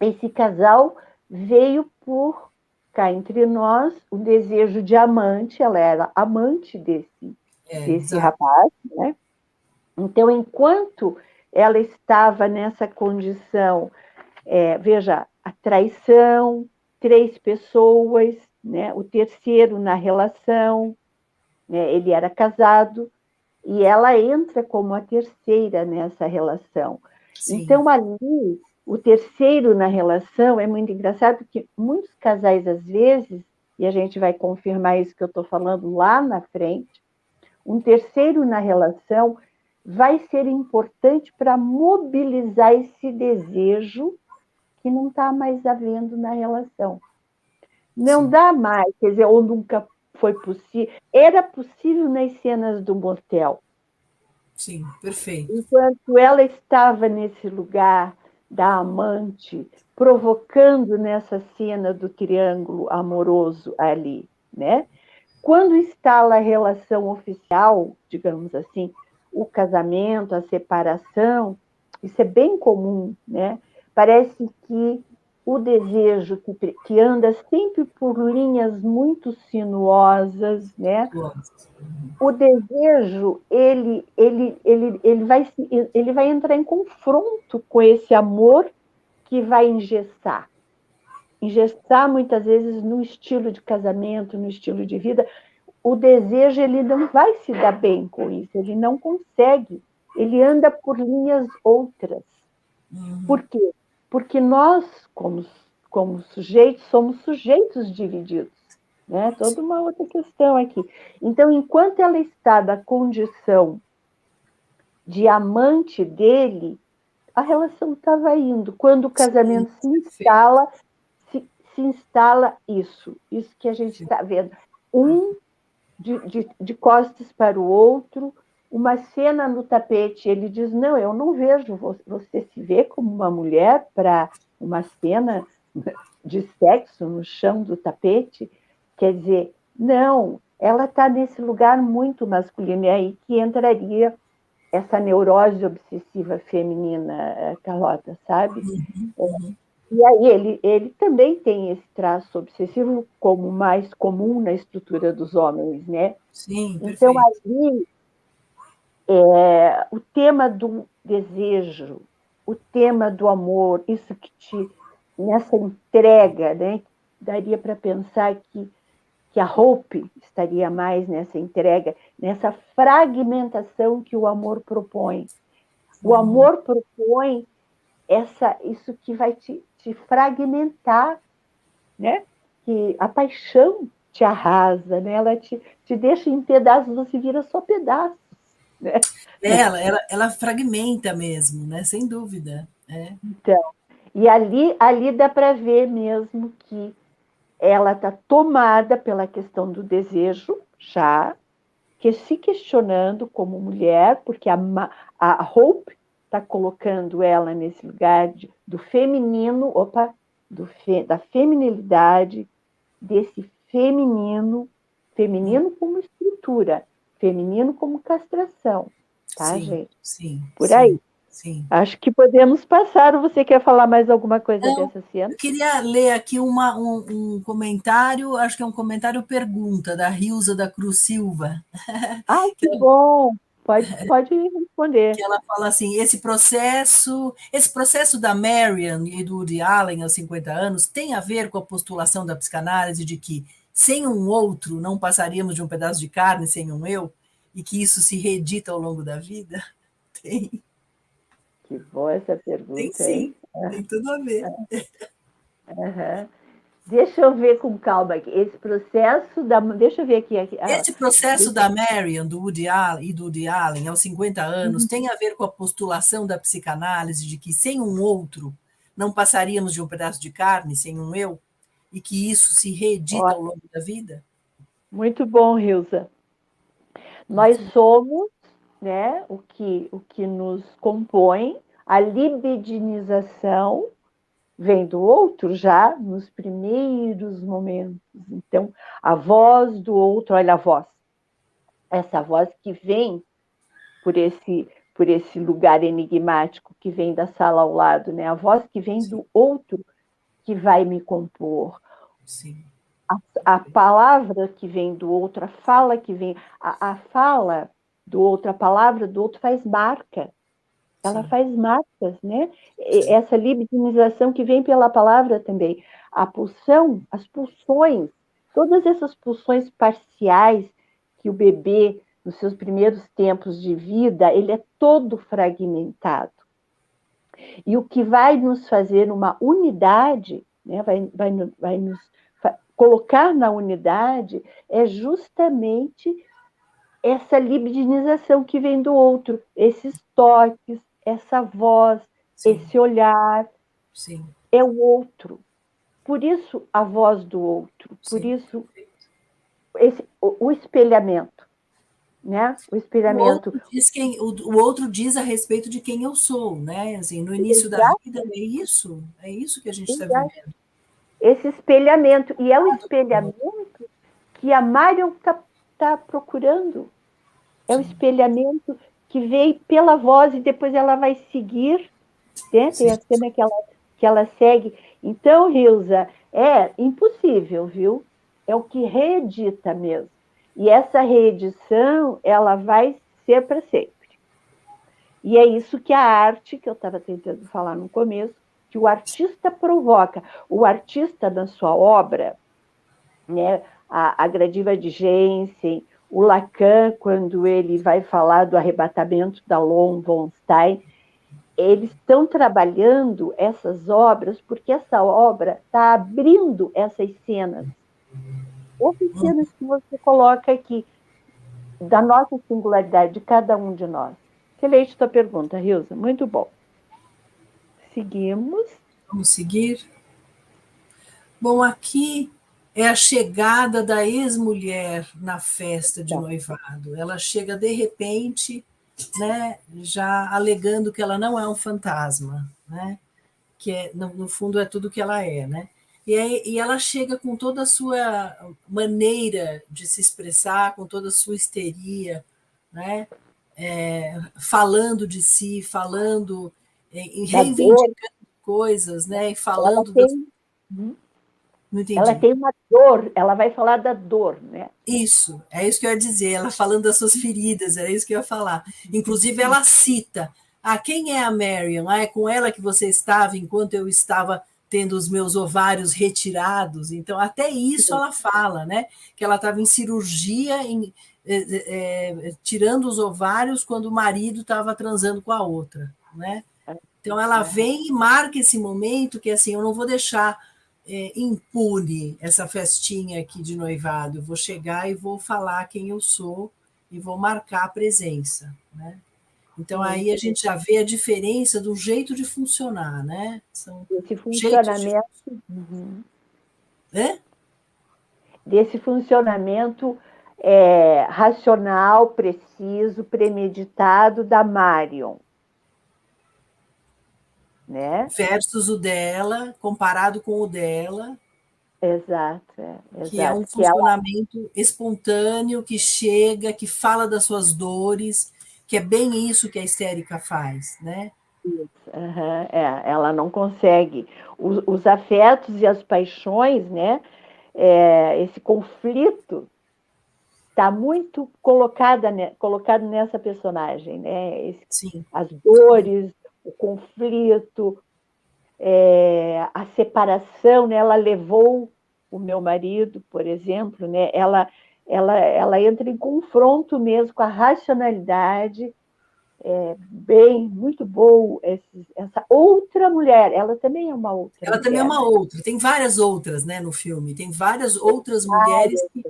Esse casal veio por cá entre nós o desejo de amante, ela era amante desse, é, desse rapaz, né? Então, enquanto ela estava nessa condição, é, veja, a traição, três pessoas, né? o terceiro na relação, né? ele era casado, e ela entra como a terceira nessa relação. Sim. Então, ali o terceiro na relação é muito engraçado, porque muitos casais, às vezes, e a gente vai confirmar isso que eu estou falando lá na frente, um terceiro na relação vai ser importante para mobilizar esse desejo que não está mais havendo na relação. Não Sim. dá mais, quer dizer, ou nunca foi possível. Era possível nas cenas do motel. Sim, perfeito. Enquanto ela estava nesse lugar da amante, provocando nessa cena do triângulo amoroso ali, né? Quando instala a relação oficial, digamos assim, o casamento, a separação, isso é bem comum, né? Parece que o desejo que, que anda sempre por linhas muito sinuosas, né? O desejo ele, ele, ele, ele, vai, ele vai entrar em confronto com esse amor que vai engessar. Engessar muitas vezes no estilo de casamento, no estilo de vida. O desejo ele não vai se dar bem com isso, ele não consegue. Ele anda por linhas outras. Uhum. Por quê? Porque nós, como, como sujeitos, somos sujeitos divididos. Né? Toda uma outra questão aqui. Então, enquanto ela está da condição de amante dele, a relação estava indo. Quando o casamento Sim, se instala, se, se, instala isso, isso que a gente está vendo. Um de, de, de costas para o outro, uma cena no tapete, ele diz: Não, eu não vejo você se vê como uma mulher para uma cena de sexo no chão do tapete. Quer dizer, não, ela está nesse lugar muito masculino, e aí que entraria essa neurose obsessiva feminina, eh, Carlota, sabe? Uhum. E aí ele, ele também tem esse traço obsessivo como mais comum na estrutura dos homens, né? Sim, Então ali é, o tema do desejo, o tema do amor, isso que te nessa entrega, né? Daria para pensar que que a Hope estaria mais nessa entrega, nessa fragmentação que o amor propõe. O amor propõe essa isso que vai te, te fragmentar, né? Que a paixão te arrasa, né? Ela te, te deixa em pedaços, você vira só pedaços. Né? Ela, ela, ela fragmenta mesmo, né? Sem dúvida. É. Então, e ali, ali dá para ver mesmo que ela está tomada pela questão do desejo, já, que se questionando como mulher, porque a, a Hope está colocando ela nesse lugar de, do feminino, opa, do fe, da feminilidade, desse feminino, feminino como estrutura, feminino como castração, tá, sim, gente? Sim. Por sim. aí. Sim. Acho que podemos passar. Você quer falar mais alguma coisa Não, dessa cena? Eu queria ler aqui uma, um, um, comentário, acho que é um comentário pergunta, da Rilza da Cruz Silva. Ai, que bom! Pode, pode responder. Que ela fala assim: esse processo, esse processo da Marian e do Woody Allen aos 50 anos tem a ver com a postulação da psicanálise de que sem um outro não passaríamos de um pedaço de carne sem um eu, e que isso se reedita ao longo da vida? Tem. Que boa essa pergunta. Tem sim, tem tudo a ver. Uhum. Deixa eu ver com calma aqui. Esse processo da. Deixa eu ver aqui. aqui. Ah, Esse processo da Marion do Woody Allen, e do Woody Allen aos 50 anos uhum. tem a ver com a postulação da psicanálise de que sem um outro não passaríamos de um pedaço de carne, sem um eu, e que isso se reedita Ótimo. ao longo da vida? Muito bom, Rilza. Nós somos né, o, que, o que nos compõe, a libidinização vem do outro já nos primeiros momentos. Então, a voz do outro, olha a voz, essa voz que vem por esse por esse lugar enigmático que vem da sala ao lado, né? A voz que vem do outro que vai me compor. Sim. A, a, palavra que vem do outro, a fala que vem, a, a fala do outro, a palavra do outro faz marca. Ela Sim. faz marcas, né? Sim. Essa libidinização que vem pela palavra também. A pulsão, as pulsões, todas essas pulsões parciais que o bebê, nos seus primeiros tempos de vida, ele é todo fragmentado. E o que vai nos fazer uma unidade, né, vai, vai, vai nos colocar na unidade, é justamente essa libidinização que vem do outro, esses toques, essa voz, Sim. esse olhar. Sim. É o outro. Por isso a voz do outro, por Sim. isso esse, o, o, espelhamento. Né? O espelhamento. O outro, diz quem, o, o outro diz a respeito de quem eu sou, né? Assim, no início Exato. da vida é isso, é isso que a gente está vivendo. Esse espelhamento, e é o espelhamento que a Marion está está procurando. É o espelhamento que veio pela voz e depois ela vai seguir. Né? Tem a cena que ela, que ela segue. Então, Rilza, é impossível, viu? É o que reedita mesmo. E essa reedição, ela vai ser para sempre. E é isso que a arte, que eu estava tentando falar no começo, que o artista provoca. O artista, na sua obra, né, a, a gradiva de Jensen, o Lacan, quando ele vai falar do arrebatamento da Lon von Stein, eles estão trabalhando essas obras porque essa obra está abrindo essas cenas. Cenas que você coloca aqui, da nossa singularidade, de cada um de nós. Excelente tua pergunta, Rilza. Muito bom. Seguimos. Vamos seguir. Bom, aqui é a chegada da ex-mulher na festa de noivado. Ela chega de repente, né, já alegando que ela não é um fantasma, né? Que é, no, no fundo é tudo que ela é, né? E, aí, e ela chega com toda a sua maneira de se expressar, com toda a sua histeria, né? É, falando de si, falando, é, reivindicando coisas, né? E falando. Ela tem, das... Não entendi. Ela tem uma dor, ela vai falar da dor, né? Isso, é isso que eu ia dizer. Ela falando das suas feridas, era isso que eu ia falar. Inclusive, ela cita: Ah, quem é a Marion? Ah, é com ela que você estava enquanto eu estava tendo os meus ovários retirados. Então, até isso ela fala, né? Que ela estava em cirurgia, em, é, é, tirando os ovários quando o marido estava transando com a outra, né? Então, ela vem e marca esse momento que, assim, eu não vou deixar é, impune essa festinha aqui de noivado. Eu vou chegar e vou falar quem eu sou e vou marcar a presença, né? Então aí a gente já vê a diferença do jeito de funcionar, né? São Esse funcionamento. De... Uhum. É? Desse funcionamento é, racional, preciso, premeditado da Marion né? Versus o dela, comparado com o dela. Exato, é, exato. Que é um funcionamento ela... espontâneo, que chega, que fala das suas dores, que é bem isso que a histérica faz, né? Isso, uhum, é, ela não consegue. Os, os, afetos e as paixões, né? É, esse conflito está muito colocada, né, colocado nessa personagem, né? Esse, Sim. As dores, o conflito, é, a separação, né? ela levou o meu marido, por exemplo, né? ela, ela, ela entra em confronto mesmo com a racionalidade, é, bem, muito boa, esse, essa outra mulher, ela também é uma outra. Ela mulher. também é uma outra, tem várias outras né, no filme, tem várias outras mulheres que,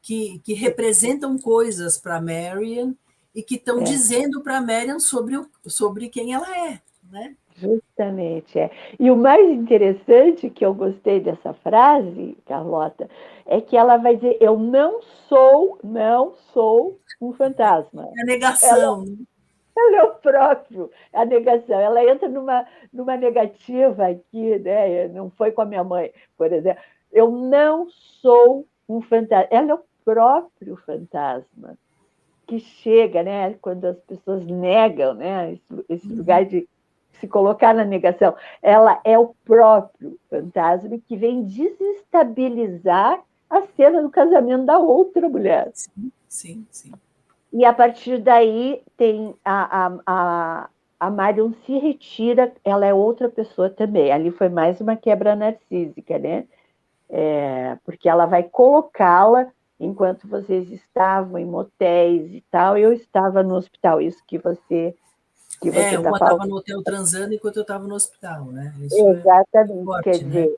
que, que representam coisas para Marion e que estão é. dizendo para a Marian sobre, o, sobre quem ela é. Né? Justamente, é. E o mais interessante que eu gostei dessa frase, Carlota, é que ela vai dizer: Eu não sou, não sou um fantasma. É a negação. Ela, ela é o próprio, a negação. Ela entra numa, numa negativa aqui, né? Não foi com a minha mãe, por exemplo. Eu não sou um fantasma. Ela é o próprio fantasma que chega, né, quando as pessoas negam, né, esse, esse uhum. lugar de se colocar na negação, ela é o próprio fantasma que vem desestabilizar a cena do casamento da outra mulher. Sim, sim, sim. E a partir daí tem a, a, a, a Marion se retira, ela é outra pessoa também. Ali foi mais uma quebra narcísica, né? É, porque ela vai colocá-la enquanto vocês estavam em motéis e tal, eu estava no hospital. Isso que você que você é, uma estava no hotel transando enquanto eu estava no hospital, né? Isso é Exatamente, é forte, quer né? dizer,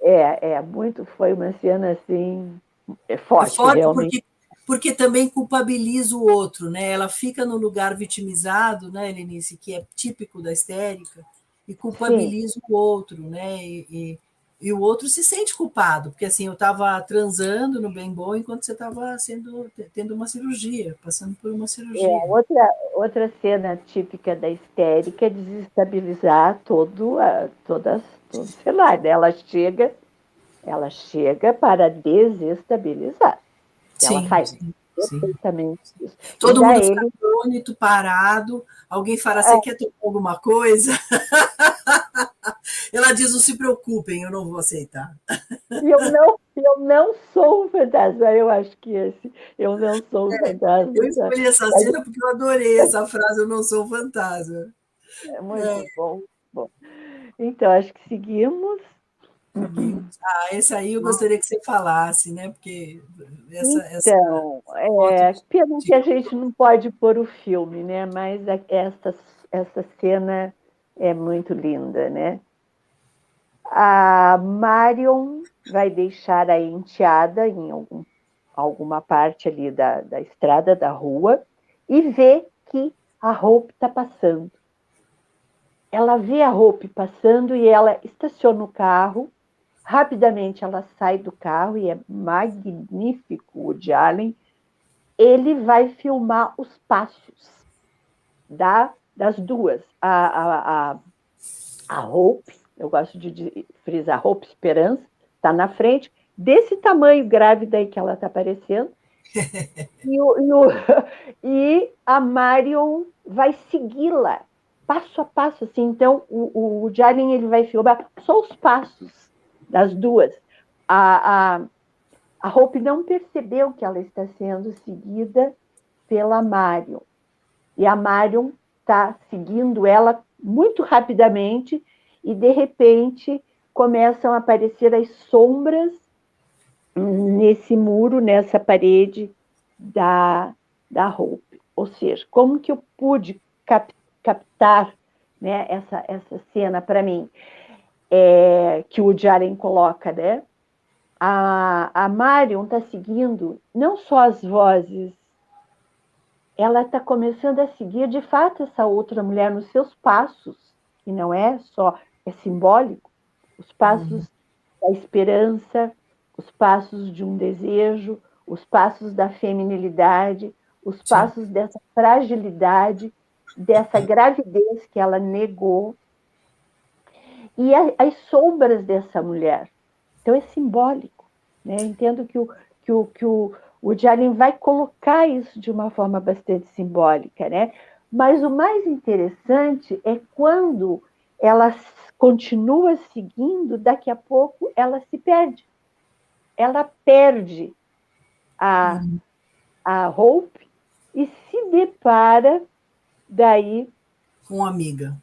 é, é, muito, foi uma cena assim, é forte, é forte realmente. Porque, porque também culpabiliza o outro, né? Ela fica no lugar vitimizado, né, Lenice, que é típico da histérica, e culpabiliza Sim. o outro, né? E, e, e o outro se sente culpado, porque assim, eu estava transando no bem bom enquanto você estava sendo tendo uma cirurgia, passando por uma cirurgia. É, outra, outra cena típica da histérica é desestabilizar todo a, todas, todo o cenário. Ela chega, ela chega para desestabilizar. Sim, ela faz sim, perfeitamente sim. isso. Todo mundo ele... fica atônito, parado, alguém fala, você é. quer tomar alguma coisa? Ela diz: não se preocupem, eu não vou aceitar. Eu não, eu não sou um fantasma, eu acho que esse. Eu não sou um é, fantasma. Eu escolhi essa cena porque eu adorei essa frase: eu não sou um fantasma. É muito é. bom, bom. Então, acho que seguimos. Ah, esse aí eu gostaria que você falasse, né? Porque essa. Então, essa é, pena que a gente não pode pôr o filme, né? Mas essa, essa cena é muito linda, né? A Marion vai deixar a enteada em algum, alguma parte ali da, da estrada, da rua, e vê que a Hope está passando. Ela vê a Hope passando e ela estaciona o carro. Rapidamente ela sai do carro e é magnífico o de Allen. Ele vai filmar os passos da, das duas, a, a, a, a Hope eu gosto de, frisar Hope Esperança, está na frente, desse tamanho grávida aí que ela está aparecendo. e, o, e, o, e, a Marion vai segui-la passo a passo, assim. Então, o, o Jalen ele vai filmar só os passos das duas. A, a, a Hope não percebeu que ela está sendo seguida pela Marion. E a Marion está seguindo ela muito rapidamente e, de repente, começam a aparecer as sombras nesse muro, nessa parede da, da Hope. Ou seja, como que eu pude cap, captar né, essa, essa cena para mim? É, que o Jaren coloca, né? A, a Marion está seguindo não só as vozes, ela está começando a seguir de fato essa outra mulher nos seus passos, que não é só, é simbólico, os passos uhum. da esperança, os passos de um desejo, os passos da feminilidade, os Sim. passos dessa fragilidade, dessa gravidez que ela negou, e a, as sombras dessa mulher. Então é simbólico. Né? Entendo que o, que o, que o, o Jalen vai colocar isso de uma forma bastante simbólica, né? Mas o mais interessante é quando ela continua seguindo, daqui a pouco ela se perde ela perde a, a Hope e se depara daí com a amiga.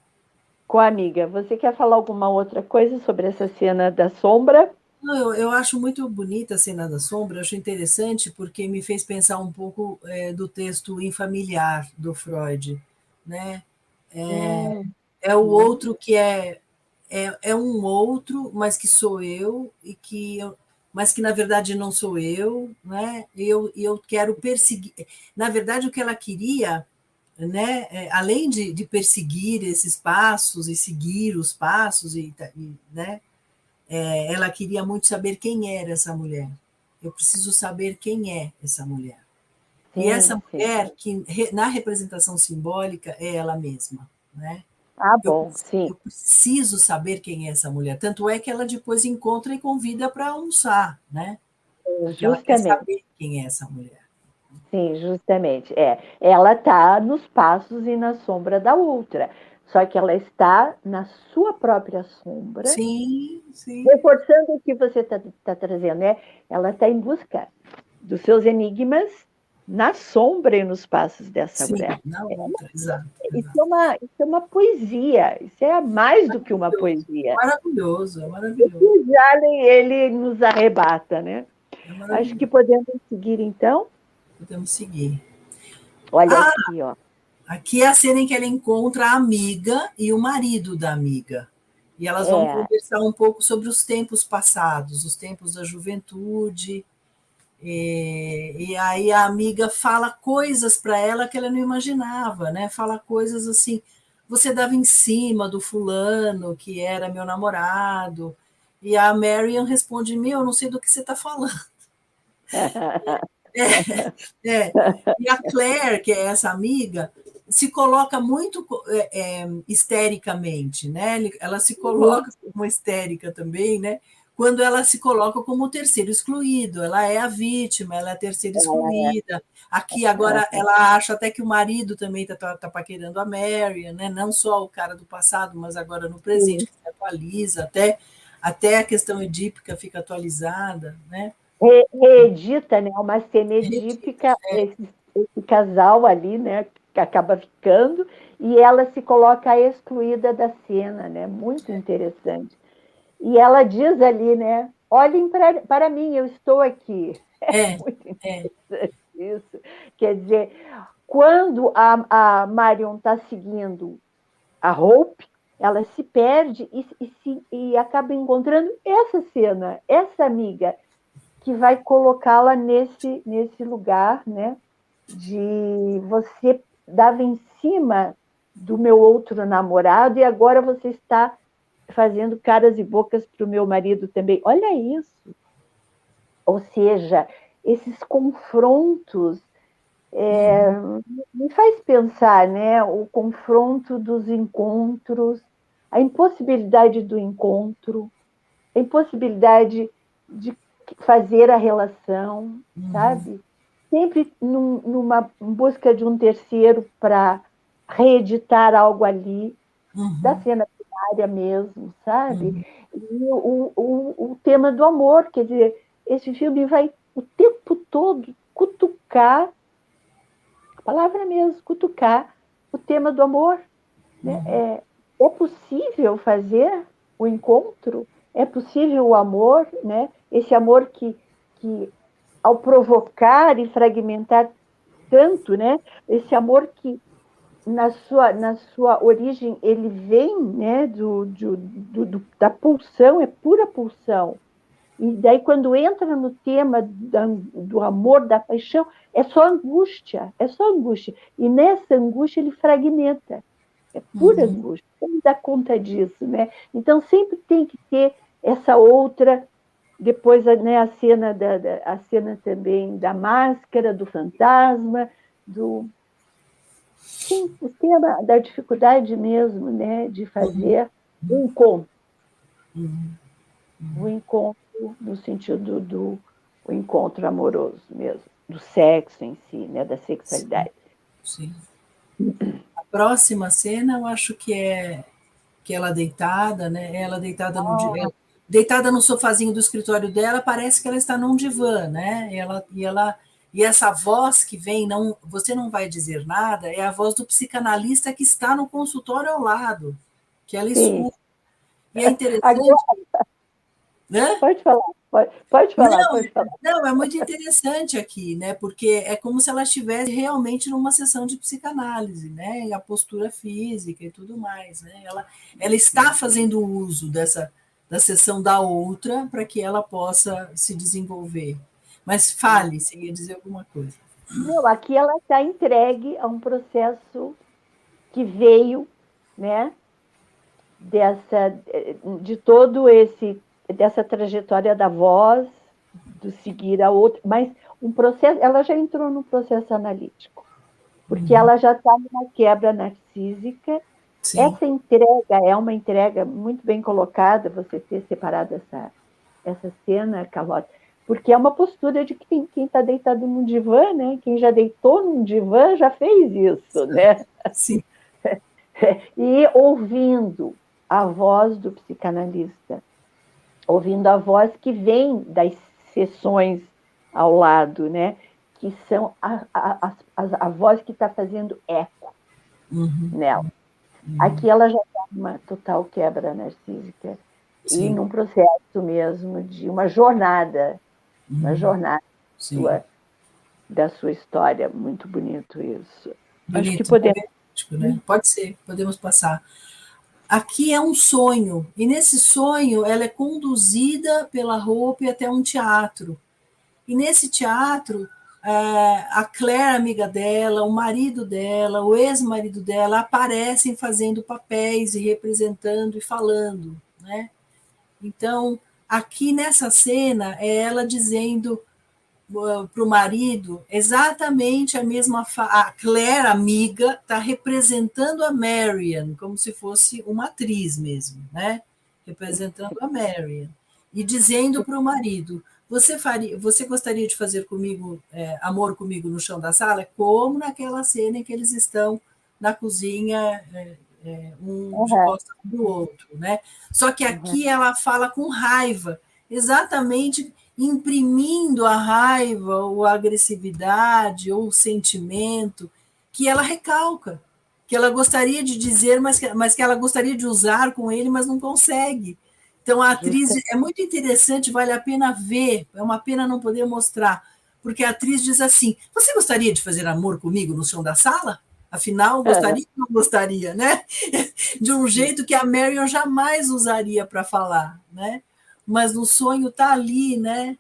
Com a amiga. Você quer falar alguma outra coisa sobre essa cena da sombra? Não, eu, eu acho muito bonita a cena da sombra, acho interessante porque me fez pensar um pouco é, do texto infamiliar do Freud, né? É, hum. é o outro que é, é, é um outro, mas que sou eu e que eu, mas que na verdade não sou eu, né? Eu, eu quero perseguir. Na verdade, o que ela queria, né? É, além de, de perseguir esses passos e seguir os passos, e, e né? É, ela queria muito saber quem era essa mulher. Eu preciso saber quem é essa mulher. Sim, e essa mulher, que na representação simbólica, é ela mesma, né? Ah, bom, eu, sim. Eu preciso saber quem é essa mulher. Tanto é que ela depois encontra e convida para almoçar, né? Justamente. Ela quer saber quem é essa mulher. Sim, justamente. É, ela está nos passos e na sombra da outra. Só que ela está na sua própria sombra. Sim, sim. Reforçando o que você está tá trazendo, né? Ela está em busca dos seus enigmas na sombra e nos passos dessa Sim, mulher. Outra, exato, exato. Isso, é uma, isso é uma poesia, isso é mais do que uma poesia. Maravilhoso, é maravilhoso. O Jalen, ele nos arrebata, né? É Acho que podemos seguir, então? Podemos seguir. Olha ah, aqui, ó. Aqui é a cena em que ela encontra a amiga e o marido da amiga. E elas vão é. conversar um pouco sobre os tempos passados, os tempos da juventude, e, e, aí a amiga fala coisas para ela que ela não imaginava, né? Fala coisas assim, você dava em cima do fulano que era meu namorado. E a Marion responde: Meu, eu não sei do que você está falando. é, é. E a Claire, que é essa amiga, se coloca muito é, é, histericamente, né? Ela se coloca como histérica também, né? Quando ela se coloca como o terceiro excluído, ela é a vítima, ela é a terceira excluída. Aqui agora ela acha até que o marido também está tá, tá paquerando a Marion, né? não só o cara do passado, mas agora no presente, que se atualiza, até, até a questão edípica fica atualizada. Né? Reedita, né? Uma cena edípica, é. esse, esse casal ali, né? que acaba ficando, e ela se coloca excluída da cena, né? Muito interessante. E ela diz ali, né? Olhem pra, para mim, eu estou aqui. É, é muito interessante é. isso. Quer dizer, quando a, a Marion está seguindo a Hope, ela se perde e, e, se, e acaba encontrando essa cena, essa amiga, que vai colocá-la nesse, nesse lugar, né? De você dava em cima do meu outro namorado e agora você está fazendo caras e bocas para o meu marido também. Olha isso. Ou seja, esses confrontos é, me faz pensar, né? O confronto dos encontros, a impossibilidade do encontro, a impossibilidade de fazer a relação, uhum. sabe? Sempre num, numa busca de um terceiro para reeditar algo ali, uhum. da cena primária mesmo, sabe? Uhum. E o, o, o tema do amor, quer dizer, esse filme vai o tempo todo cutucar, a palavra mesmo, cutucar o tema do amor. Né? Uhum. É, é possível fazer o encontro, é possível o amor, né? esse amor que, que, ao provocar e fragmentar tanto, né? esse amor que, na sua, na sua origem, ele vem né? do, do, do da pulsão, é pura pulsão. E daí, quando entra no tema da, do amor, da paixão, é só angústia, é só angústia. E nessa angústia ele fragmenta. É pura uhum. angústia. Como dá conta disso, né? Então sempre tem que ter essa outra. Depois né, a cena da, da a cena também da máscara, do fantasma, do sim, o tema da dificuldade mesmo, né, de fazer uhum. um encontro. Uhum. O encontro no sentido do o encontro amoroso mesmo, do sexo em si, né, da sexualidade. Sim. Sim. A próxima cena, eu acho que é que ela deitada, né? Ela deitada no oh. deitada no sofazinho do escritório dela, parece que ela está num divã, né? E ela e ela e essa voz que vem, não, você não vai dizer nada, é a voz do psicanalista que está no consultório ao lado, que ela escuta. E é interessante. Agora, né? Pode falar, pode, pode falar, não, pode falar. Não, é muito interessante aqui, né? Porque é como se ela estivesse realmente numa sessão de psicanálise, né? A postura física e tudo mais, né? Ela, ela está fazendo uso dessa da sessão da outra para que ela possa se desenvolver. Mas fale, você ia dizer alguma coisa. Não, aqui ela está entregue a um processo que veio, né? Dessa, de todo esse dessa trajetória da voz, do seguir a outra, mas um processo, ela já entrou no processo analítico, porque uhum. ela já está numa quebra narcísica. Sim. Essa entrega é uma entrega muito bem colocada, você ter separado essa, essa cena, Carlota, porque é uma postura de quem está deitado num divã, né? Quem já deitou num divã já fez isso, né? Sim. E ouvindo a voz do psicanalista, ouvindo a voz que vem das sessões ao lado, né? que são a, a, a, a voz que está fazendo eco uhum. nela. Uhum. Aqui ela já está numa total quebra narcísica Sim. e num processo mesmo de uma jornada, uhum. uma jornada sua, da sua história. Muito bonito isso. Bonito, Acho que podemos. Né? Pode ser, podemos passar aqui é um sonho, e nesse sonho ela é conduzida pela roupa até um teatro. E nesse teatro, é, a Claire, amiga dela, o marido dela, o ex-marido dela aparecem fazendo papéis e representando e falando, né? Então, aqui nessa cena é ela dizendo para o marido exatamente a mesma a Claire amiga está representando a Marian como se fosse uma atriz mesmo né? Representando a Marian e dizendo para o marido você faria você gostaria de fazer comigo é, amor comigo no chão da sala? Como naquela cena em que eles estão na cozinha é, é, um uhum. de costas do outro né só que aqui uhum. ela fala com raiva exatamente imprimindo a raiva ou a agressividade ou o sentimento que ela recalca, que ela gostaria de dizer, mas que, mas que ela gostaria de usar com ele, mas não consegue. Então a atriz é muito interessante, vale a pena ver, é uma pena não poder mostrar, porque a atriz diz assim: Você gostaria de fazer amor comigo no chão da sala? Afinal, gostaria ou não gostaria, né? De um jeito que a Marion jamais usaria para falar, né? mas no sonho está ali, né?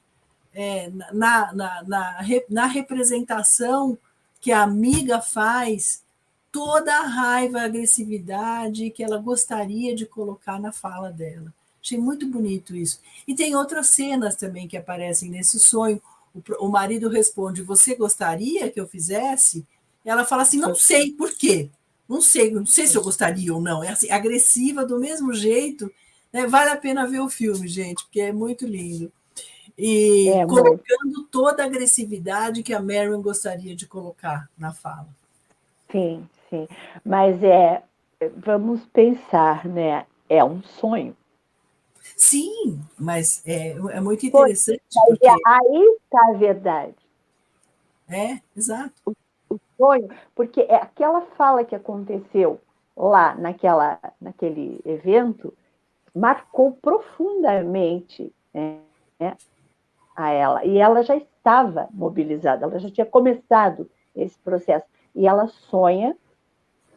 É, na, na, na, na representação que a amiga faz, toda a raiva, a agressividade que ela gostaria de colocar na fala dela. Achei muito bonito isso. E tem outras cenas também que aparecem nesse sonho. O, o marido responde: Você gostaria que eu fizesse? Ela fala assim: Não sei, por quê? Não sei, não sei se eu gostaria ou não. É assim, agressiva do mesmo jeito né? Vale a pena ver o filme, gente, porque é muito lindo. e é, colocando toda a agressividade que a Marion gostaria de colocar na fala. Sim, sim. Mas é, vamos pensar, né? É um sonho. Sim, mas é, é muito interessante. Porque... Aí está a verdade. É, exato. O, o, sonho, porque é aquela fala que aconteceu lá naquela, naquele evento marcou profundamente né, a ela. E ela já estava mobilizada, ela já tinha começado esse processo. E ela sonha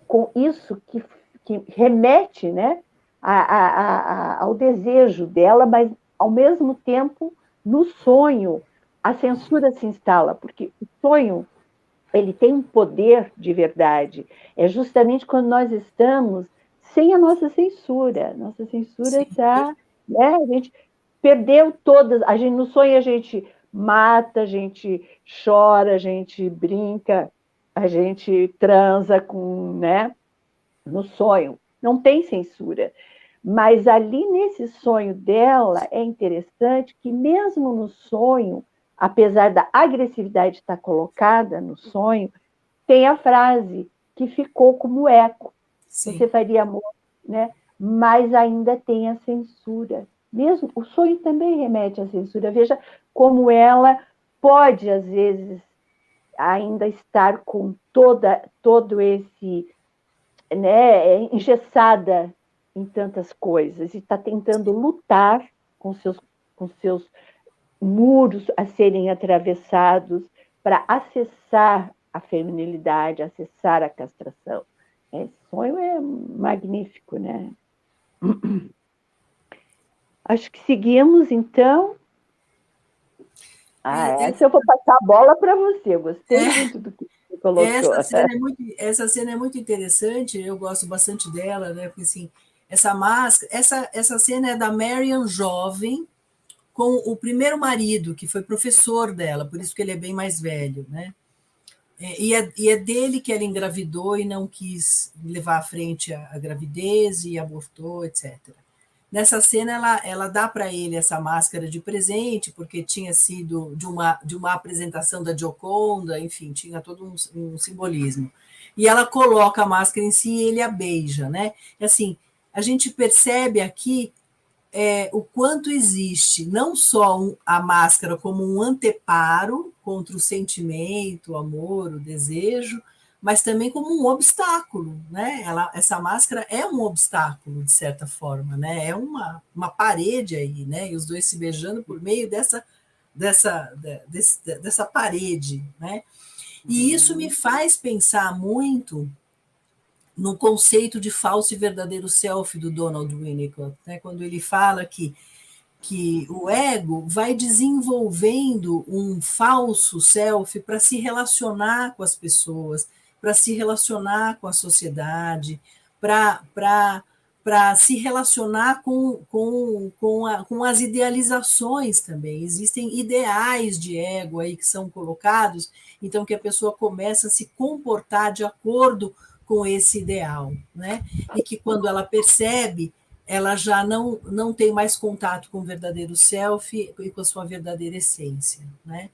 com isso que, que remete né, a, a, a, ao desejo dela, mas ao mesmo tempo, no sonho, a censura se instala, porque o sonho ele tem um poder de verdade. É justamente quando nós estamos sem a nossa censura. Nossa censura está. Né, a gente perdeu todas. A gente, no sonho a gente mata, a gente chora, a gente brinca, a gente transa com, né? No sonho. Não tem censura. Mas ali nesse sonho dela é interessante que mesmo no sonho, apesar da agressividade estar colocada no sonho, tem a frase que ficou como eco. Sim. Você faria amor, né? Mas ainda tem a censura. Mesmo o sonho também remete à censura. Veja como ela pode às vezes ainda estar com toda todo esse né, engessada em tantas coisas e está tentando lutar com seus com seus muros a serem atravessados para acessar a feminilidade, acessar a castração. Esse sonho é magnífico, né? Acho que seguimos, então. Ah, é, essa eu vou passar a bola para você. Gostei é, muito do que você colocou. Essa cena, é muito, essa cena é muito interessante, eu gosto bastante dela, né? Porque assim, essa máscara, essa, essa cena é da Marian jovem, com o primeiro marido, que foi professor dela, por isso que ele é bem mais velho, né? É, e, é, e é dele que ela engravidou e não quis levar à frente a, a gravidez e abortou, etc. Nessa cena, ela, ela dá para ele essa máscara de presente, porque tinha sido de uma, de uma apresentação da Gioconda, enfim, tinha todo um, um simbolismo. E ela coloca a máscara em si e ele a beija, né? Assim, a gente percebe aqui é, o quanto existe não só um, a máscara como um anteparo contra o sentimento, o amor, o desejo, mas também como um obstáculo, né? Ela, essa máscara é um obstáculo de certa forma, né? É uma, uma parede aí, né? E os dois se beijando por meio dessa dessa desse, dessa parede, né? E isso me faz pensar muito no conceito de falso e verdadeiro self do Donald Winnicott, né? quando ele fala que, que o ego vai desenvolvendo um falso self para se relacionar com as pessoas, para se relacionar com a sociedade, para se relacionar com, com, com, a, com as idealizações também. Existem ideais de ego aí que são colocados, então que a pessoa começa a se comportar de acordo com esse ideal, né? E que quando ela percebe, ela já não, não tem mais contato com o verdadeiro self e com a sua verdadeira essência, né?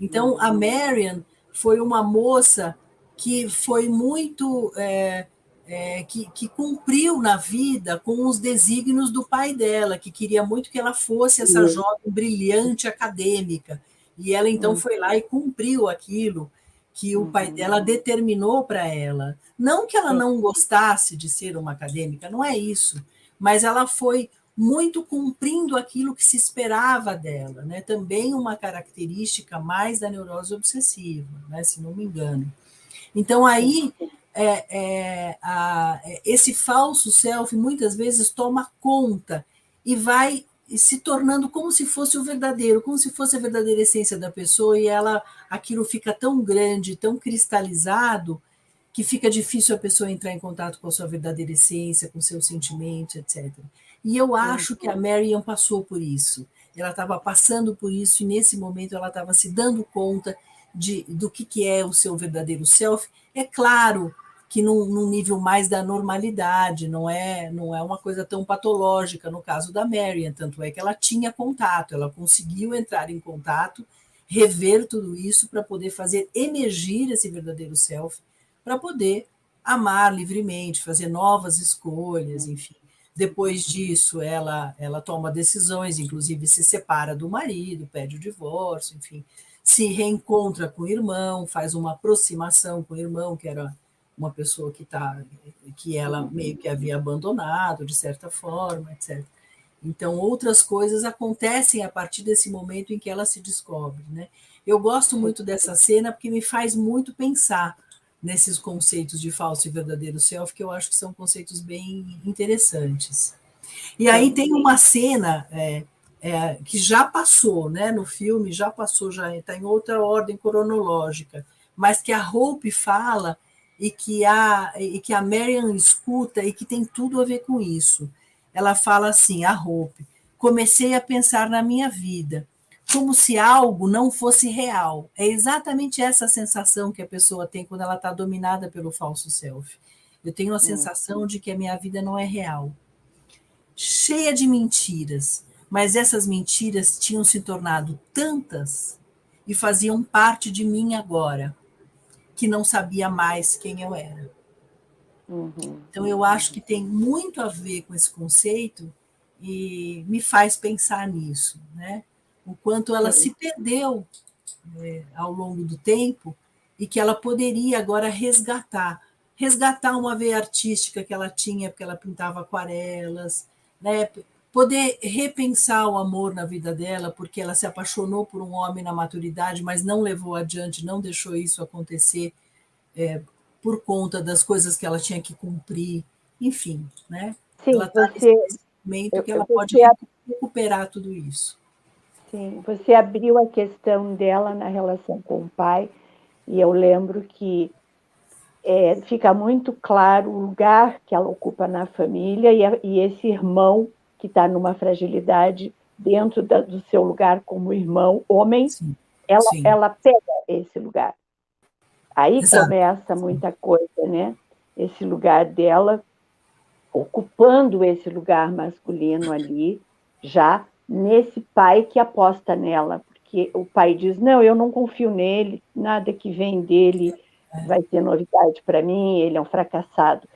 Então, a Marian foi uma moça que foi muito. É, é, que, que, cumpriu na vida com os desígnios do pai dela, que queria muito que ela fosse essa jovem brilhante acadêmica. E ela então uhum. foi lá e cumpriu aquilo que o pai uhum. dela determinou para ela. Não que ela não gostasse de ser uma acadêmica, não é isso, mas ela foi muito cumprindo aquilo que se esperava dela, né? Também uma característica mais da neurose obsessiva, né? Se não me engano. Então aí é, é, a, esse falso self muitas vezes toma conta e vai se tornando como se fosse o verdadeiro, como se fosse a verdadeira essência da pessoa, e ela aquilo fica tão grande, tão cristalizado, que fica difícil a pessoa entrar em contato com a sua verdadeira essência, com seus sentimentos, etc. E eu acho que a Marian passou por isso. Ela estava passando por isso, e nesse momento ela estava se dando conta de, do que, que é o seu verdadeiro self. É claro que num, num, nível mais da normalidade, não é, não é uma coisa tão patológica no caso da Marian, tanto é que ela tinha contato, ela conseguiu entrar em contato, rever tudo isso para poder fazer emergir esse verdadeiro self, para poder amar livremente, fazer novas escolhas, enfim. Depois disso, ela, ela toma decisões, inclusive se separa do marido, pede o divórcio, enfim, se reencontra com o irmão, faz uma aproximação com o irmão, que era uma pessoa que tá, que ela meio que havia abandonado, de certa forma, etc. Então, outras coisas acontecem a partir desse momento em que ela se descobre. Né? Eu gosto muito dessa cena porque me faz muito pensar nesses conceitos de falso e verdadeiro self, que eu acho que são conceitos bem interessantes. E aí tem uma cena é, é, que já passou, né, no filme, já passou, já está em outra ordem cronológica, mas que a Hope fala e que a, e que a Marian escuta e que tem tudo a ver com isso. Ela fala assim, a Hope, comecei a pensar na minha vida, como se algo não fosse real. É exatamente essa sensação que a pessoa tem quando ela está dominada pelo falso self. Eu tenho a hum. sensação de que a minha vida não é real. Cheia de mentiras, mas essas mentiras tinham se tornado tantas e faziam parte de mim agora, que não sabia mais quem eu era. Uhum. Então, eu acho que tem muito a ver com esse conceito e me faz pensar nisso, né? o quanto ela se perdeu é, ao longo do tempo e que ela poderia agora resgatar resgatar uma veia artística que ela tinha, porque ela pintava aquarelas, né? Poder repensar o amor na vida dela, porque ela se apaixonou por um homem na maturidade, mas não levou adiante, não deixou isso acontecer é, por conta das coisas que ela tinha que cumprir, enfim, né? Sim, ela está nesse momento que ela pode recuperar tudo isso. Sim, você abriu a questão dela na relação com o pai, e eu lembro que é, fica muito claro o lugar que ela ocupa na família e, a, e esse irmão que está numa fragilidade dentro da, do seu lugar como irmão homem, sim, ela, sim. ela pega esse lugar. Aí Exato. começa muita coisa, né? Esse lugar dela ocupando esse lugar masculino ali, já nesse pai que aposta nela, porque o pai diz: Não, eu não confio nele, nada que vem dele vai ser novidade para mim, ele é um fracassado.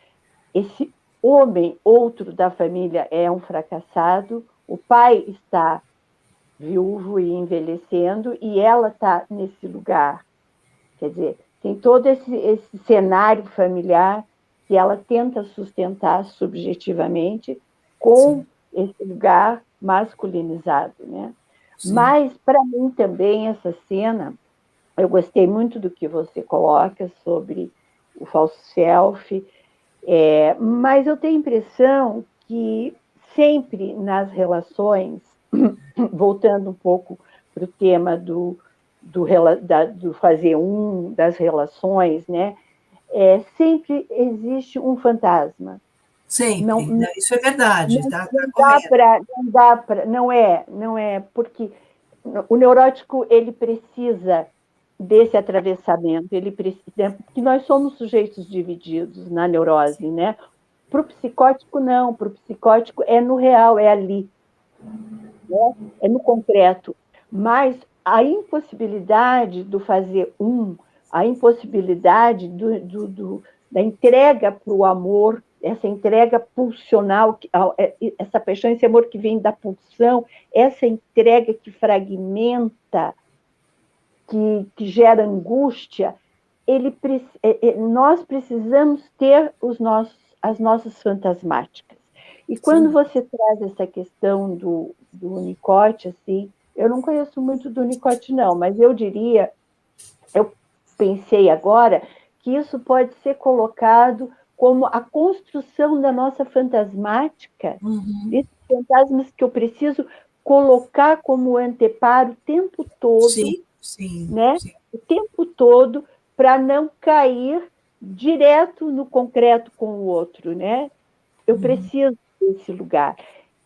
Esse homem, outro da família, é um fracassado, o pai está viúvo e envelhecendo, e ela está nesse lugar. Quer dizer, tem todo esse, esse cenário familiar que ela tenta sustentar subjetivamente com Sim. esse lugar masculinizado, né? Sim. Mas para mim também essa cena, eu gostei muito do que você coloca sobre o falso self, é, mas eu tenho a impressão que sempre nas relações, voltando um pouco para o tema do, do, da, do, fazer um, das relações, né? É, sempre existe um fantasma. Sim, não, isso é verdade. Não, tá, tá não dá para, não dá para, não é, não é, porque o neurótico ele precisa desse atravessamento, ele precisa, porque nós somos sujeitos divididos na neurose, né? Para o psicótico não, para o psicótico é no real, é ali, né? é no concreto. Mas a impossibilidade do fazer um, a impossibilidade do, do, do da entrega para o amor essa entrega pulsional, é, essa paixão, esse amor que vem da pulsão, essa entrega que fragmenta, que, que gera angústia, ele, é, é, nós precisamos ter os nossos, as nossas fantasmáticas. E quando Sim. você traz essa questão do, do unicote, assim, eu não conheço muito do unicote, não, mas eu diria, eu pensei agora que isso pode ser colocado como a construção da nossa fantasmática, uhum. esses fantasmas que eu preciso colocar como anteparo o tempo todo, sim, sim, né? Sim. O tempo todo para não cair direto no concreto com o outro, né? Eu uhum. preciso desse lugar.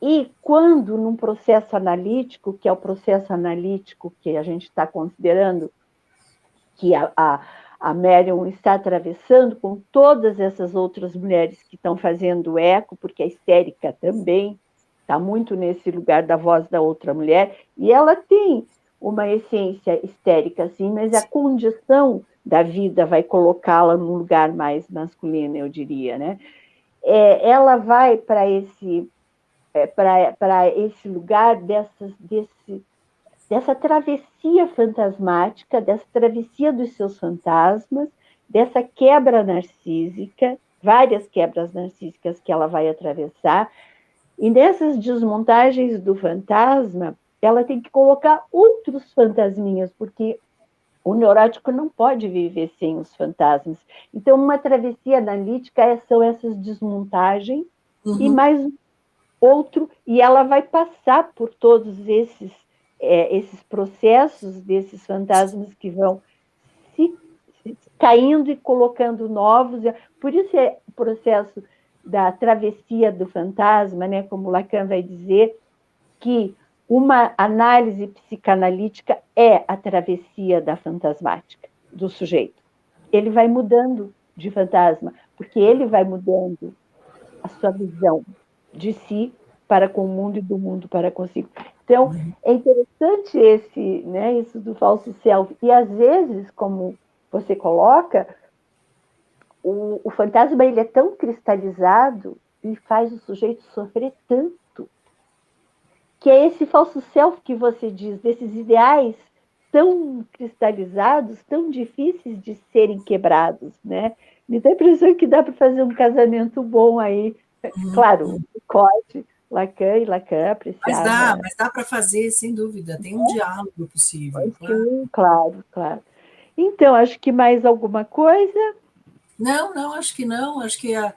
E quando num processo analítico, que é o processo analítico que a gente está considerando que a, a a Marion está atravessando com todas essas outras mulheres que estão fazendo eco, porque a histérica também está muito nesse lugar da voz da outra mulher, e ela tem uma essência histérica, sim, mas a condição da vida vai colocá-la num lugar mais masculino, eu diria, né? É, ela vai para esse é, para esse lugar dessas, desse, dessa travessia fantasmática, dessa travessia dos seus fantasmas, dessa quebra narcísica, várias quebras narcísicas que ela vai atravessar, e nessas desmontagens do fantasma, ela tem que colocar outros fantasminhas, porque o neurótico não pode viver sem os fantasmas. Então, uma travessia analítica é, são essas desmontagens uhum. e mais outro, e ela vai passar por todos esses, é, esses processos desses fantasmas que vão se, se, caindo e colocando novos. Por isso é o processo da travessia do fantasma, né, como Lacan vai dizer, que uma análise psicanalítica é a travessia da fantasmática do sujeito. Ele vai mudando de fantasma, porque ele vai mudando a sua visão de si para com o mundo e do mundo para consigo. Então, é interessante esse, né, isso do falso self. E às vezes, como você coloca, o, o fantasma ele é tão cristalizado e faz o sujeito sofrer tanto que é esse falso self que você diz, desses ideais tão cristalizados, tão difíceis de serem quebrados, né? Me dá a impressão que dá para fazer um casamento bom aí. Uhum. Claro, corte, Lacan e Lacan apreciar. Mas dá, mas dá para fazer, sem dúvida. Tem um é? diálogo possível. Sim, claro, claro. Então, acho que mais alguma coisa? Não, não, acho que não. Acho que a,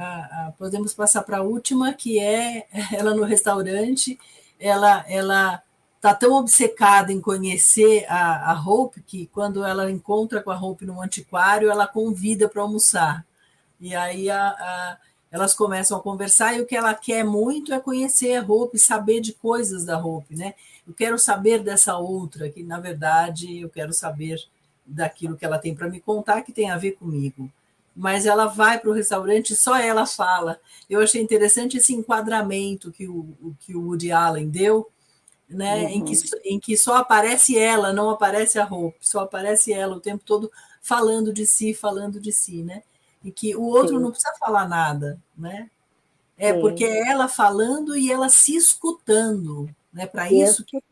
a, a, podemos passar para a última, que é ela no restaurante. Ela ela está tão obcecada em conhecer a, a Hope que quando ela encontra com a Hope no antiquário, ela convida para almoçar. E aí a, a, elas começam a conversar e o que ela quer muito é conhecer a Hope, saber de coisas da Hope, né? Eu quero saber dessa outra, que na verdade eu quero saber daquilo que ela tem para me contar que tem a ver comigo mas ela vai para o restaurante e só ela fala. Eu achei interessante esse enquadramento que o, que o Woody Allen deu, né, uhum. em, que, em que só aparece ela, não aparece a roupa, só aparece ela o tempo todo falando de si, falando de si, né? E que o outro Sim. não precisa falar nada, né? É Sim. porque é ela falando e ela se escutando, né? Para isso que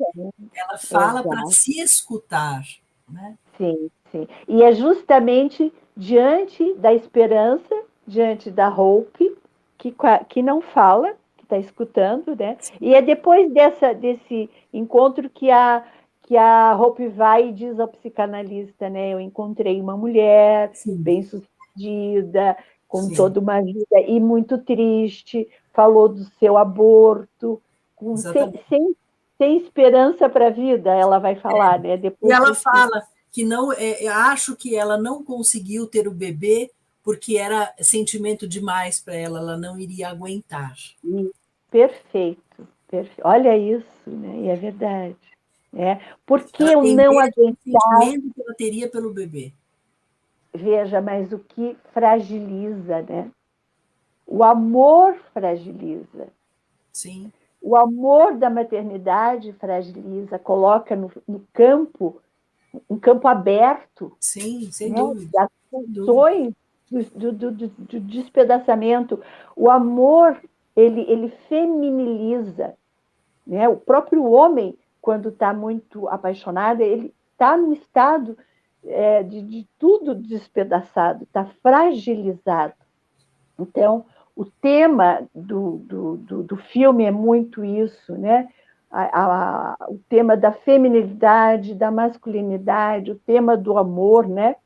ela fala para se escutar, né? Sim, sim. E é justamente diante da esperança, diante da Hope, que, que não fala, que está escutando, né? E é depois dessa, desse encontro que a, que a Hope vai e diz ao psicanalista, né? Eu encontrei uma mulher bem-sucedida, com Sim. toda uma vida, e muito triste, falou do seu aborto, com, sem, sem, sem, esperança para a vida, ela vai falar, é. né? Depois e ela fala que não é, acho que ela não conseguiu ter o bebê porque era sentimento demais para ela, ela não iria aguentar. Perfeito, perfeito. Olha isso, né? E é verdade. É, porque eu não aguentar. O sentimento que ela teria pelo bebê. Veja, mas o que fragiliza, né? O amor fragiliza. Sim. O amor da maternidade fragiliza, coloca no, no campo um campo aberto. Sim, sem né? dúvida. As funções do, do, do, do, despedaçamento. O amor, ele, ele feminiliza. Né? O próprio homem, quando está muito apaixonado, ele está num estado é, de, de tudo despedaçado, está fragilizado. Então, o tema do, do, do, do filme é muito isso, né? A, a, o tema da feminilidade, da masculinidade, o tema do amor, né?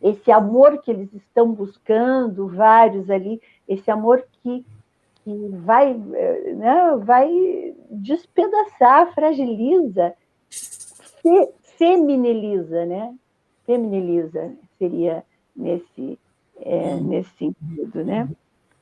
Esse amor que eles estão buscando, vários ali, esse amor que, que vai, né, vai despedaçar, fragiliza, fe, feminiliza, né? Feminiliza seria nesse, é, nesse sentido, né?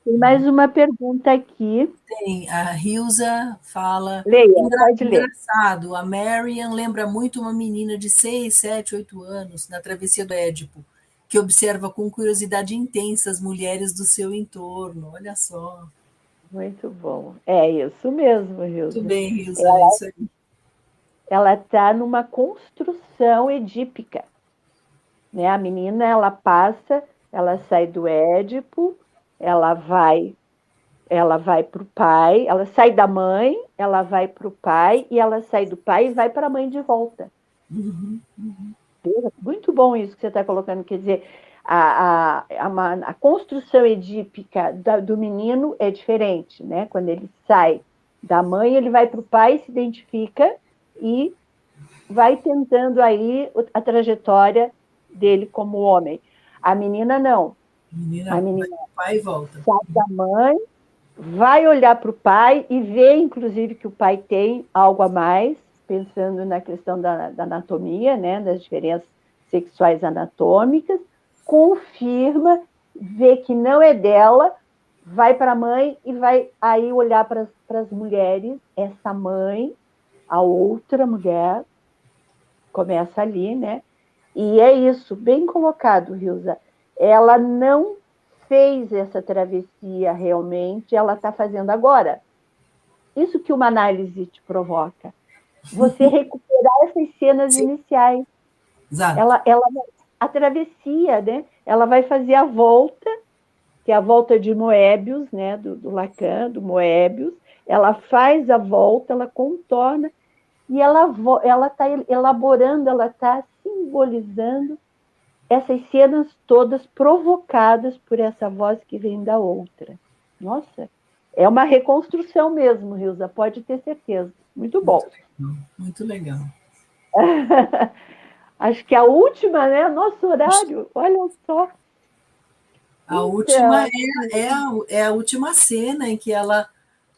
Tem mais uma pergunta aqui. Tem, a Hilza fala. Leia, pode ler. Engraçado, a Marian lembra muito uma menina de 6, 7, 8 anos, na travessia do Édipo, que observa com curiosidade intensa as mulheres do seu entorno. Olha só. Muito bom. É isso mesmo, Hilza. Muito bem, Hilza. Ela, é isso aí. Ela está numa construção edípica. Né? A menina, ela passa, ela sai do Édipo, ela vai ela vai para o pai, ela sai da mãe, ela vai para o pai, e ela sai do pai e vai para a mãe de volta. Uhum, uhum. Muito bom isso que você está colocando, quer dizer, a, a, a, a construção edípica da, do menino é diferente, né? Quando ele sai da mãe, ele vai para o pai, se identifica e vai tentando aí a trajetória dele como homem. A menina não. Menina, a menina pai volta. Sai da mãe, vai olhar para o pai e vê, inclusive, que o pai tem algo a mais, pensando na questão da, da anatomia, né, das diferenças sexuais anatômicas, confirma, vê que não é dela, vai para a mãe e vai aí olhar para as mulheres, essa mãe, a outra mulher, começa ali, né? E é isso, bem colocado, Rilza. Ela não fez essa travessia realmente, ela está fazendo agora. Isso que uma análise te provoca. Você recuperar essas cenas Sim. iniciais. Exato. Ela, ela, a travessia, né? Ela vai fazer a volta, que é a volta de Moebius, né? Do, do Lacan, do Moebius. Ela faz a volta, ela contorna e ela ela está elaborando, ela está simbolizando essas cenas todas provocadas por essa voz que vem da outra. Nossa, é uma reconstrução mesmo, Rilza, pode ter certeza. Muito bom. Muito legal. Acho que a última, né? Nosso horário, olha só. A então, última é, é, a, é a última cena em que ela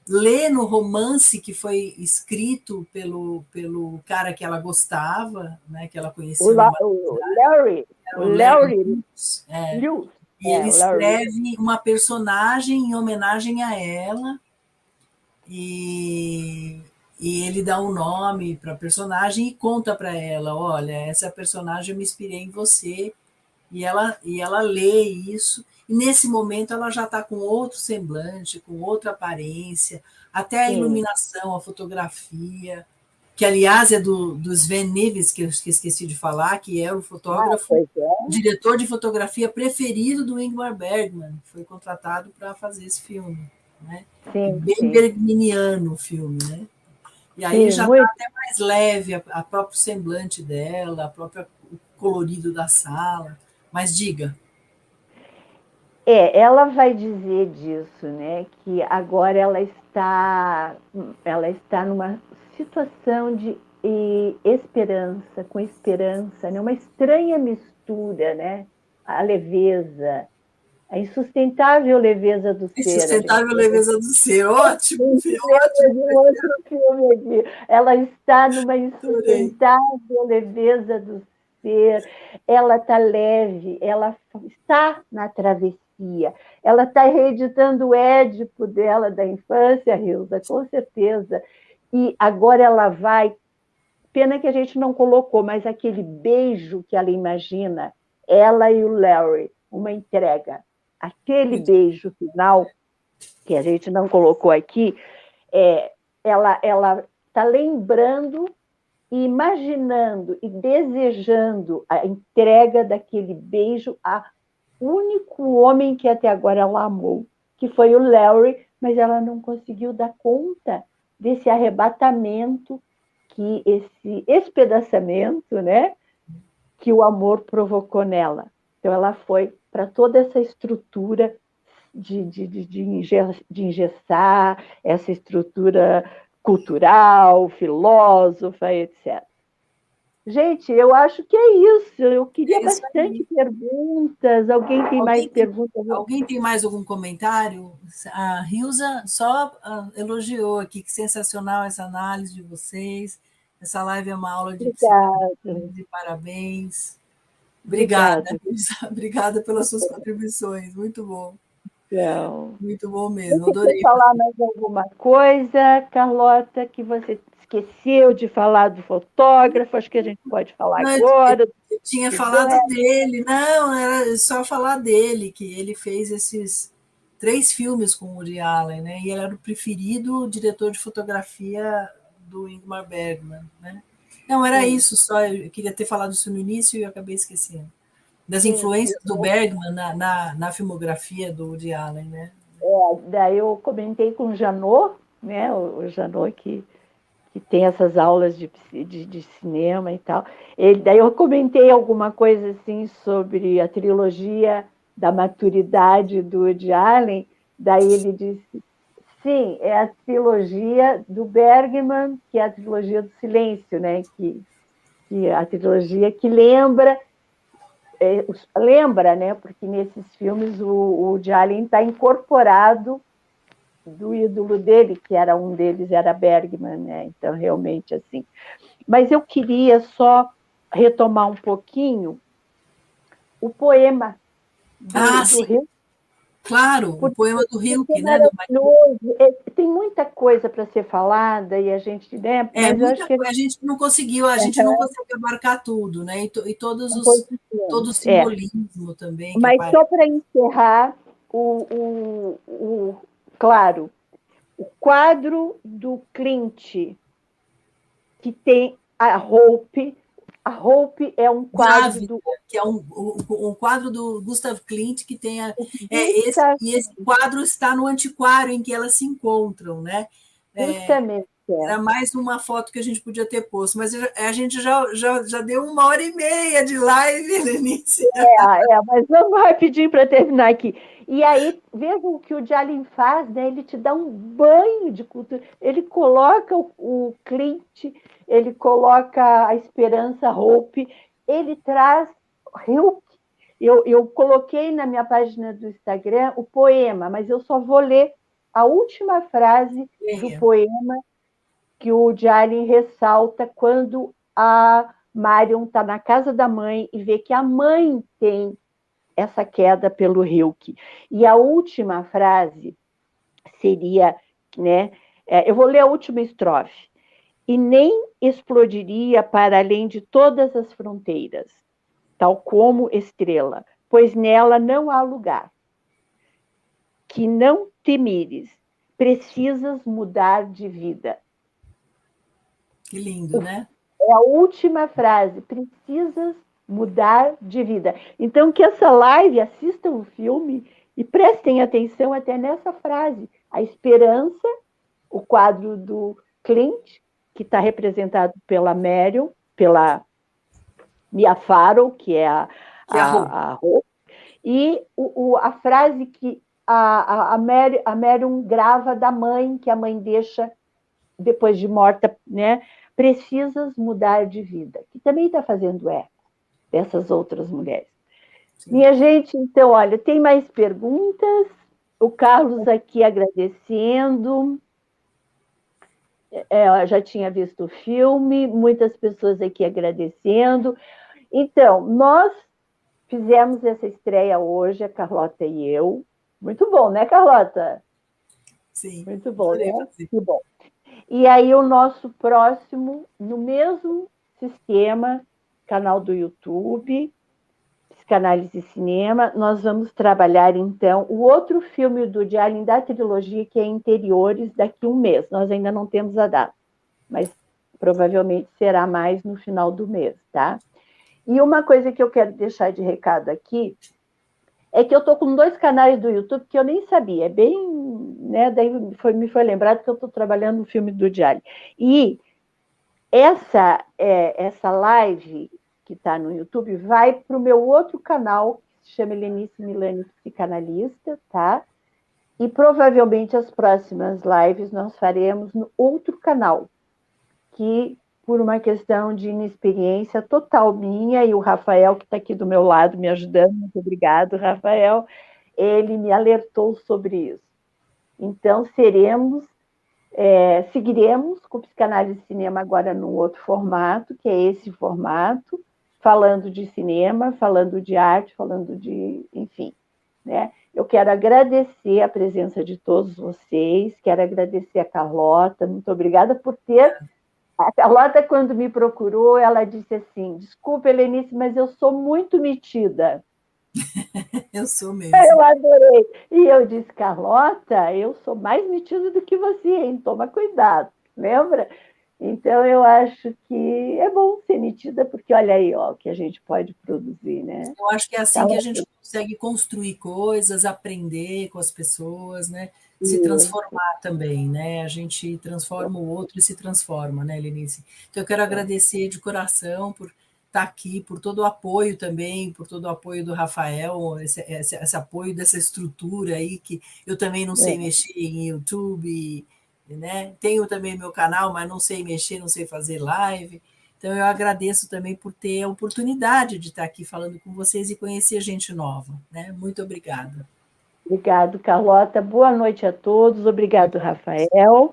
lê no romance que foi escrito pelo, pelo cara que ela gostava, né, que ela conhecia. O, La, o Larry. O Larry. É. E ele é, escreve uma personagem em homenagem a ela. E, e ele dá um nome para a personagem e conta para ela: olha, essa personagem eu me inspirei em você. E ela, e ela lê isso. E nesse momento ela já está com outro semblante, com outra aparência, até a Sim. iluminação, a fotografia, que aliás é do, do Sven Neves, que eu esqueci de falar, que é o fotógrafo, ah, é. diretor de fotografia preferido do Ingmar Bergman, foi contratado para fazer esse filme. Né? Sim, Bem sim. bergmaniano o filme, né? E aí sim, já está até mais leve, a, a próprio semblante dela, a própria o colorido da sala. Mas diga. É, ela vai dizer disso, né? Que agora ela está, ela está numa situação de esperança, com esperança, né? Uma estranha mistura, né? A leveza, a insustentável leveza do ser. Insustentável leveza do ser, ótimo, ótimo. Outro filme aqui. Ela está numa insustentável leveza do ser. Ela está leve, ela está na travessia ela está reeditando o Édipo dela da infância, Hilda, com certeza. E agora ela vai. Pena que a gente não colocou, mas aquele beijo que ela imagina, ela e o Larry, uma entrega. Aquele beijo final, que a gente não colocou aqui, é, ela ela está lembrando e imaginando e desejando a entrega daquele beijo a único homem que até agora ela amou, que foi o Larry, mas ela não conseguiu dar conta desse arrebatamento, que esse espedaçamento, né, que o amor provocou nela. Então ela foi para toda essa estrutura de, de, de, de engessar, essa estrutura cultural, filósofa, etc. Gente, eu acho que é isso. Eu queria é bastante aí. perguntas. Alguém tem alguém mais tem, perguntas? Alguém tem mais algum comentário? A Rilza só uh, elogiou aqui que sensacional essa análise de vocês. Essa live é uma aula de de parabéns. Obrigada, Obrigada, Obrigada pelas suas contribuições. Muito bom. Então, Muito bom mesmo, adorei. Falar mais alguma coisa, Carlota, que você esqueceu de falar do fotógrafo? Acho que a gente pode falar não, agora. Eu tinha falado é. dele, não, era só falar dele, que ele fez esses três filmes com o Woody Allen, né? E ele era o preferido diretor de fotografia do Ingmar Bergman, né? Não, era Sim. isso só, eu queria ter falado isso no início e eu acabei esquecendo. Das influências do Bergman na, na, na, filmografia do Woody Allen, né? É, daí eu comentei com o Janot, né? O, o Janot que, que tem essas aulas de, de, de, cinema e tal. Ele, daí eu comentei alguma coisa assim sobre a trilogia da maturidade do Woody Allen. Daí ele disse, sim, é a trilogia do Bergman, que é a trilogia do silêncio, né? Que, que é a trilogia que lembra é, lembra, né? Porque nesses filmes o, o Allen está incorporado do ídolo dele, que era um deles, era Bergman, né? Então, realmente, assim. Mas eu queria só retomar um pouquinho o poema do, ah, do Rio Claro, Porque, o poema do Hilke, né? Do é, Tem muita coisa para ser falada e a gente, né? É, muita, que... a gente não conseguiu, a gente não conseguiu abarcar tudo, né? E, to, e todos os todo o é. simbolismo também. Mas só para encerrar, o, o, o, claro, o quadro do Clint que tem a Hope a Hope é um quadro do... que é um, um, um, quadro do Gustav Klimt que tem a, é, esse, e esse quadro está no antiquário em que elas se encontram, né? É, Justamente. É, era mais uma foto que a gente podia ter posto, mas a gente já, já, já deu uma hora e meia de live, Lenice. É, é, mas vamos rapidinho para terminar aqui. E aí, veja o que o Jalin faz, né? Ele te dá um banho de cultura. Ele coloca o, o Clint, ele coloca a esperança Hope, ele traz. Eu, eu coloquei na minha página do Instagram o poema, mas eu só vou ler a última frase do poema que o Jalin ressalta quando a Marion está na casa da mãe e vê que a mãe tem essa queda pelo Hilke. E a última frase seria, né? É, eu vou ler a última estrofe. E nem explodiria para além de todas as fronteiras, tal como estrela, pois nela não há lugar. Que não temires, precisas mudar de vida. Que lindo, né? É a última frase. Precisas mudar de vida. Então, que essa live assistam o filme e prestem atenção até nessa frase. A esperança, o quadro do Clint, que está representado pela Marion, pela Mia Farrow, que é a, que é a, a, e o, o, a frase que a, a, a, Mary, a Marion grava da mãe, que a mãe deixa depois de morta, né? Precisas mudar de vida, que também está fazendo eco dessas outras mulheres. Sim. Minha gente, então, olha, tem mais perguntas? O Carlos aqui agradecendo. É, já tinha visto o filme, muitas pessoas aqui agradecendo. Então, nós fizemos essa estreia hoje, a Carlota e eu. Muito bom, né, Carlota? Sim. Muito bom, né? Muito bom. E aí o nosso próximo, no mesmo sistema, canal do YouTube, Psicanálise e Cinema, nós vamos trabalhar, então, o outro filme do Diário da trilogia, que é Interiores, daqui a um mês. Nós ainda não temos a data, mas provavelmente será mais no final do mês, tá? E uma coisa que eu quero deixar de recado aqui é que eu estou com dois canais do YouTube que eu nem sabia, é bem, né? Daí foi, me foi lembrado que eu estou trabalhando no filme do Diário. E essa, é, essa live que está no YouTube vai para o meu outro canal, que se chama Helenice Milani Psicanalista, tá? E provavelmente as próximas lives nós faremos no outro canal, que por uma questão de inexperiência total minha, e o Rafael, que está aqui do meu lado me ajudando, muito obrigado, Rafael, ele me alertou sobre isso. Então, seremos, é, seguiremos com psicanálise de cinema agora num outro formato, que é esse formato, falando de cinema, falando de arte, falando de, enfim, né? Eu quero agradecer a presença de todos vocês, quero agradecer a Carlota, muito obrigada por ter. A Carlota, quando me procurou, ela disse assim: desculpa, Helenice, mas eu sou muito metida. eu sou mesmo. Eu adorei. E eu disse, Carlota, eu sou mais metida do que você, hein? Toma cuidado. Lembra? Então, eu acho que é bom ser metida, porque olha aí ó, o que a gente pode produzir, né? Eu acho que é assim então, que a gente consegue construir coisas, aprender com as pessoas, né? Se transformar também, né? A gente transforma o outro e se transforma, né, Lenice? Então, eu quero agradecer de coração por estar aqui, por todo o apoio também, por todo o apoio do Rafael, esse, esse, esse apoio dessa estrutura aí, que eu também não sei é. mexer em YouTube, né? Tenho também meu canal, mas não sei mexer, não sei fazer live. Então eu agradeço também por ter a oportunidade de estar aqui falando com vocês e conhecer gente nova, né? Muito obrigada. Obrigado, Carlota. Boa noite a todos. Obrigado, Rafael.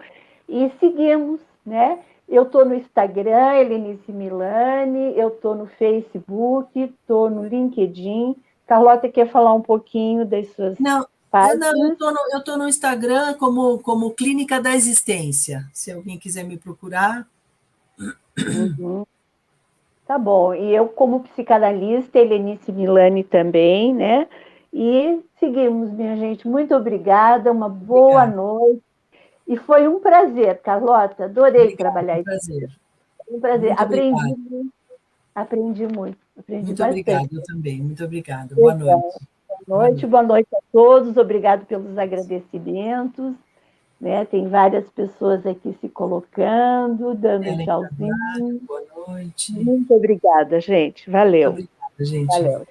E seguimos, né? Eu estou no Instagram, Helenice Milani, eu estou no Facebook, estou no LinkedIn. Carlota quer falar um pouquinho das suas Não, Páginas. Não, eu estou no, no Instagram como, como Clínica da Existência, se alguém quiser me procurar. Uhum. Tá bom. E eu, como psicanalista, Helenice Milani também, né? E seguimos, minha gente. Muito obrigada, uma boa obrigada. noite. E foi um prazer, Carlota. Adorei trabalhar um prazer. Um prazer. Muito aprendi muito. Aprendi muito. Aprendi muito obrigada, eu também. Muito obrigada. Boa noite noite, boa noite a todos, obrigado pelos agradecimentos. Né? Tem várias pessoas aqui se colocando, dando é, tchauzinho. Boa noite. Muito obrigada, gente. Valeu. Muito obrigada, gente. Valeu.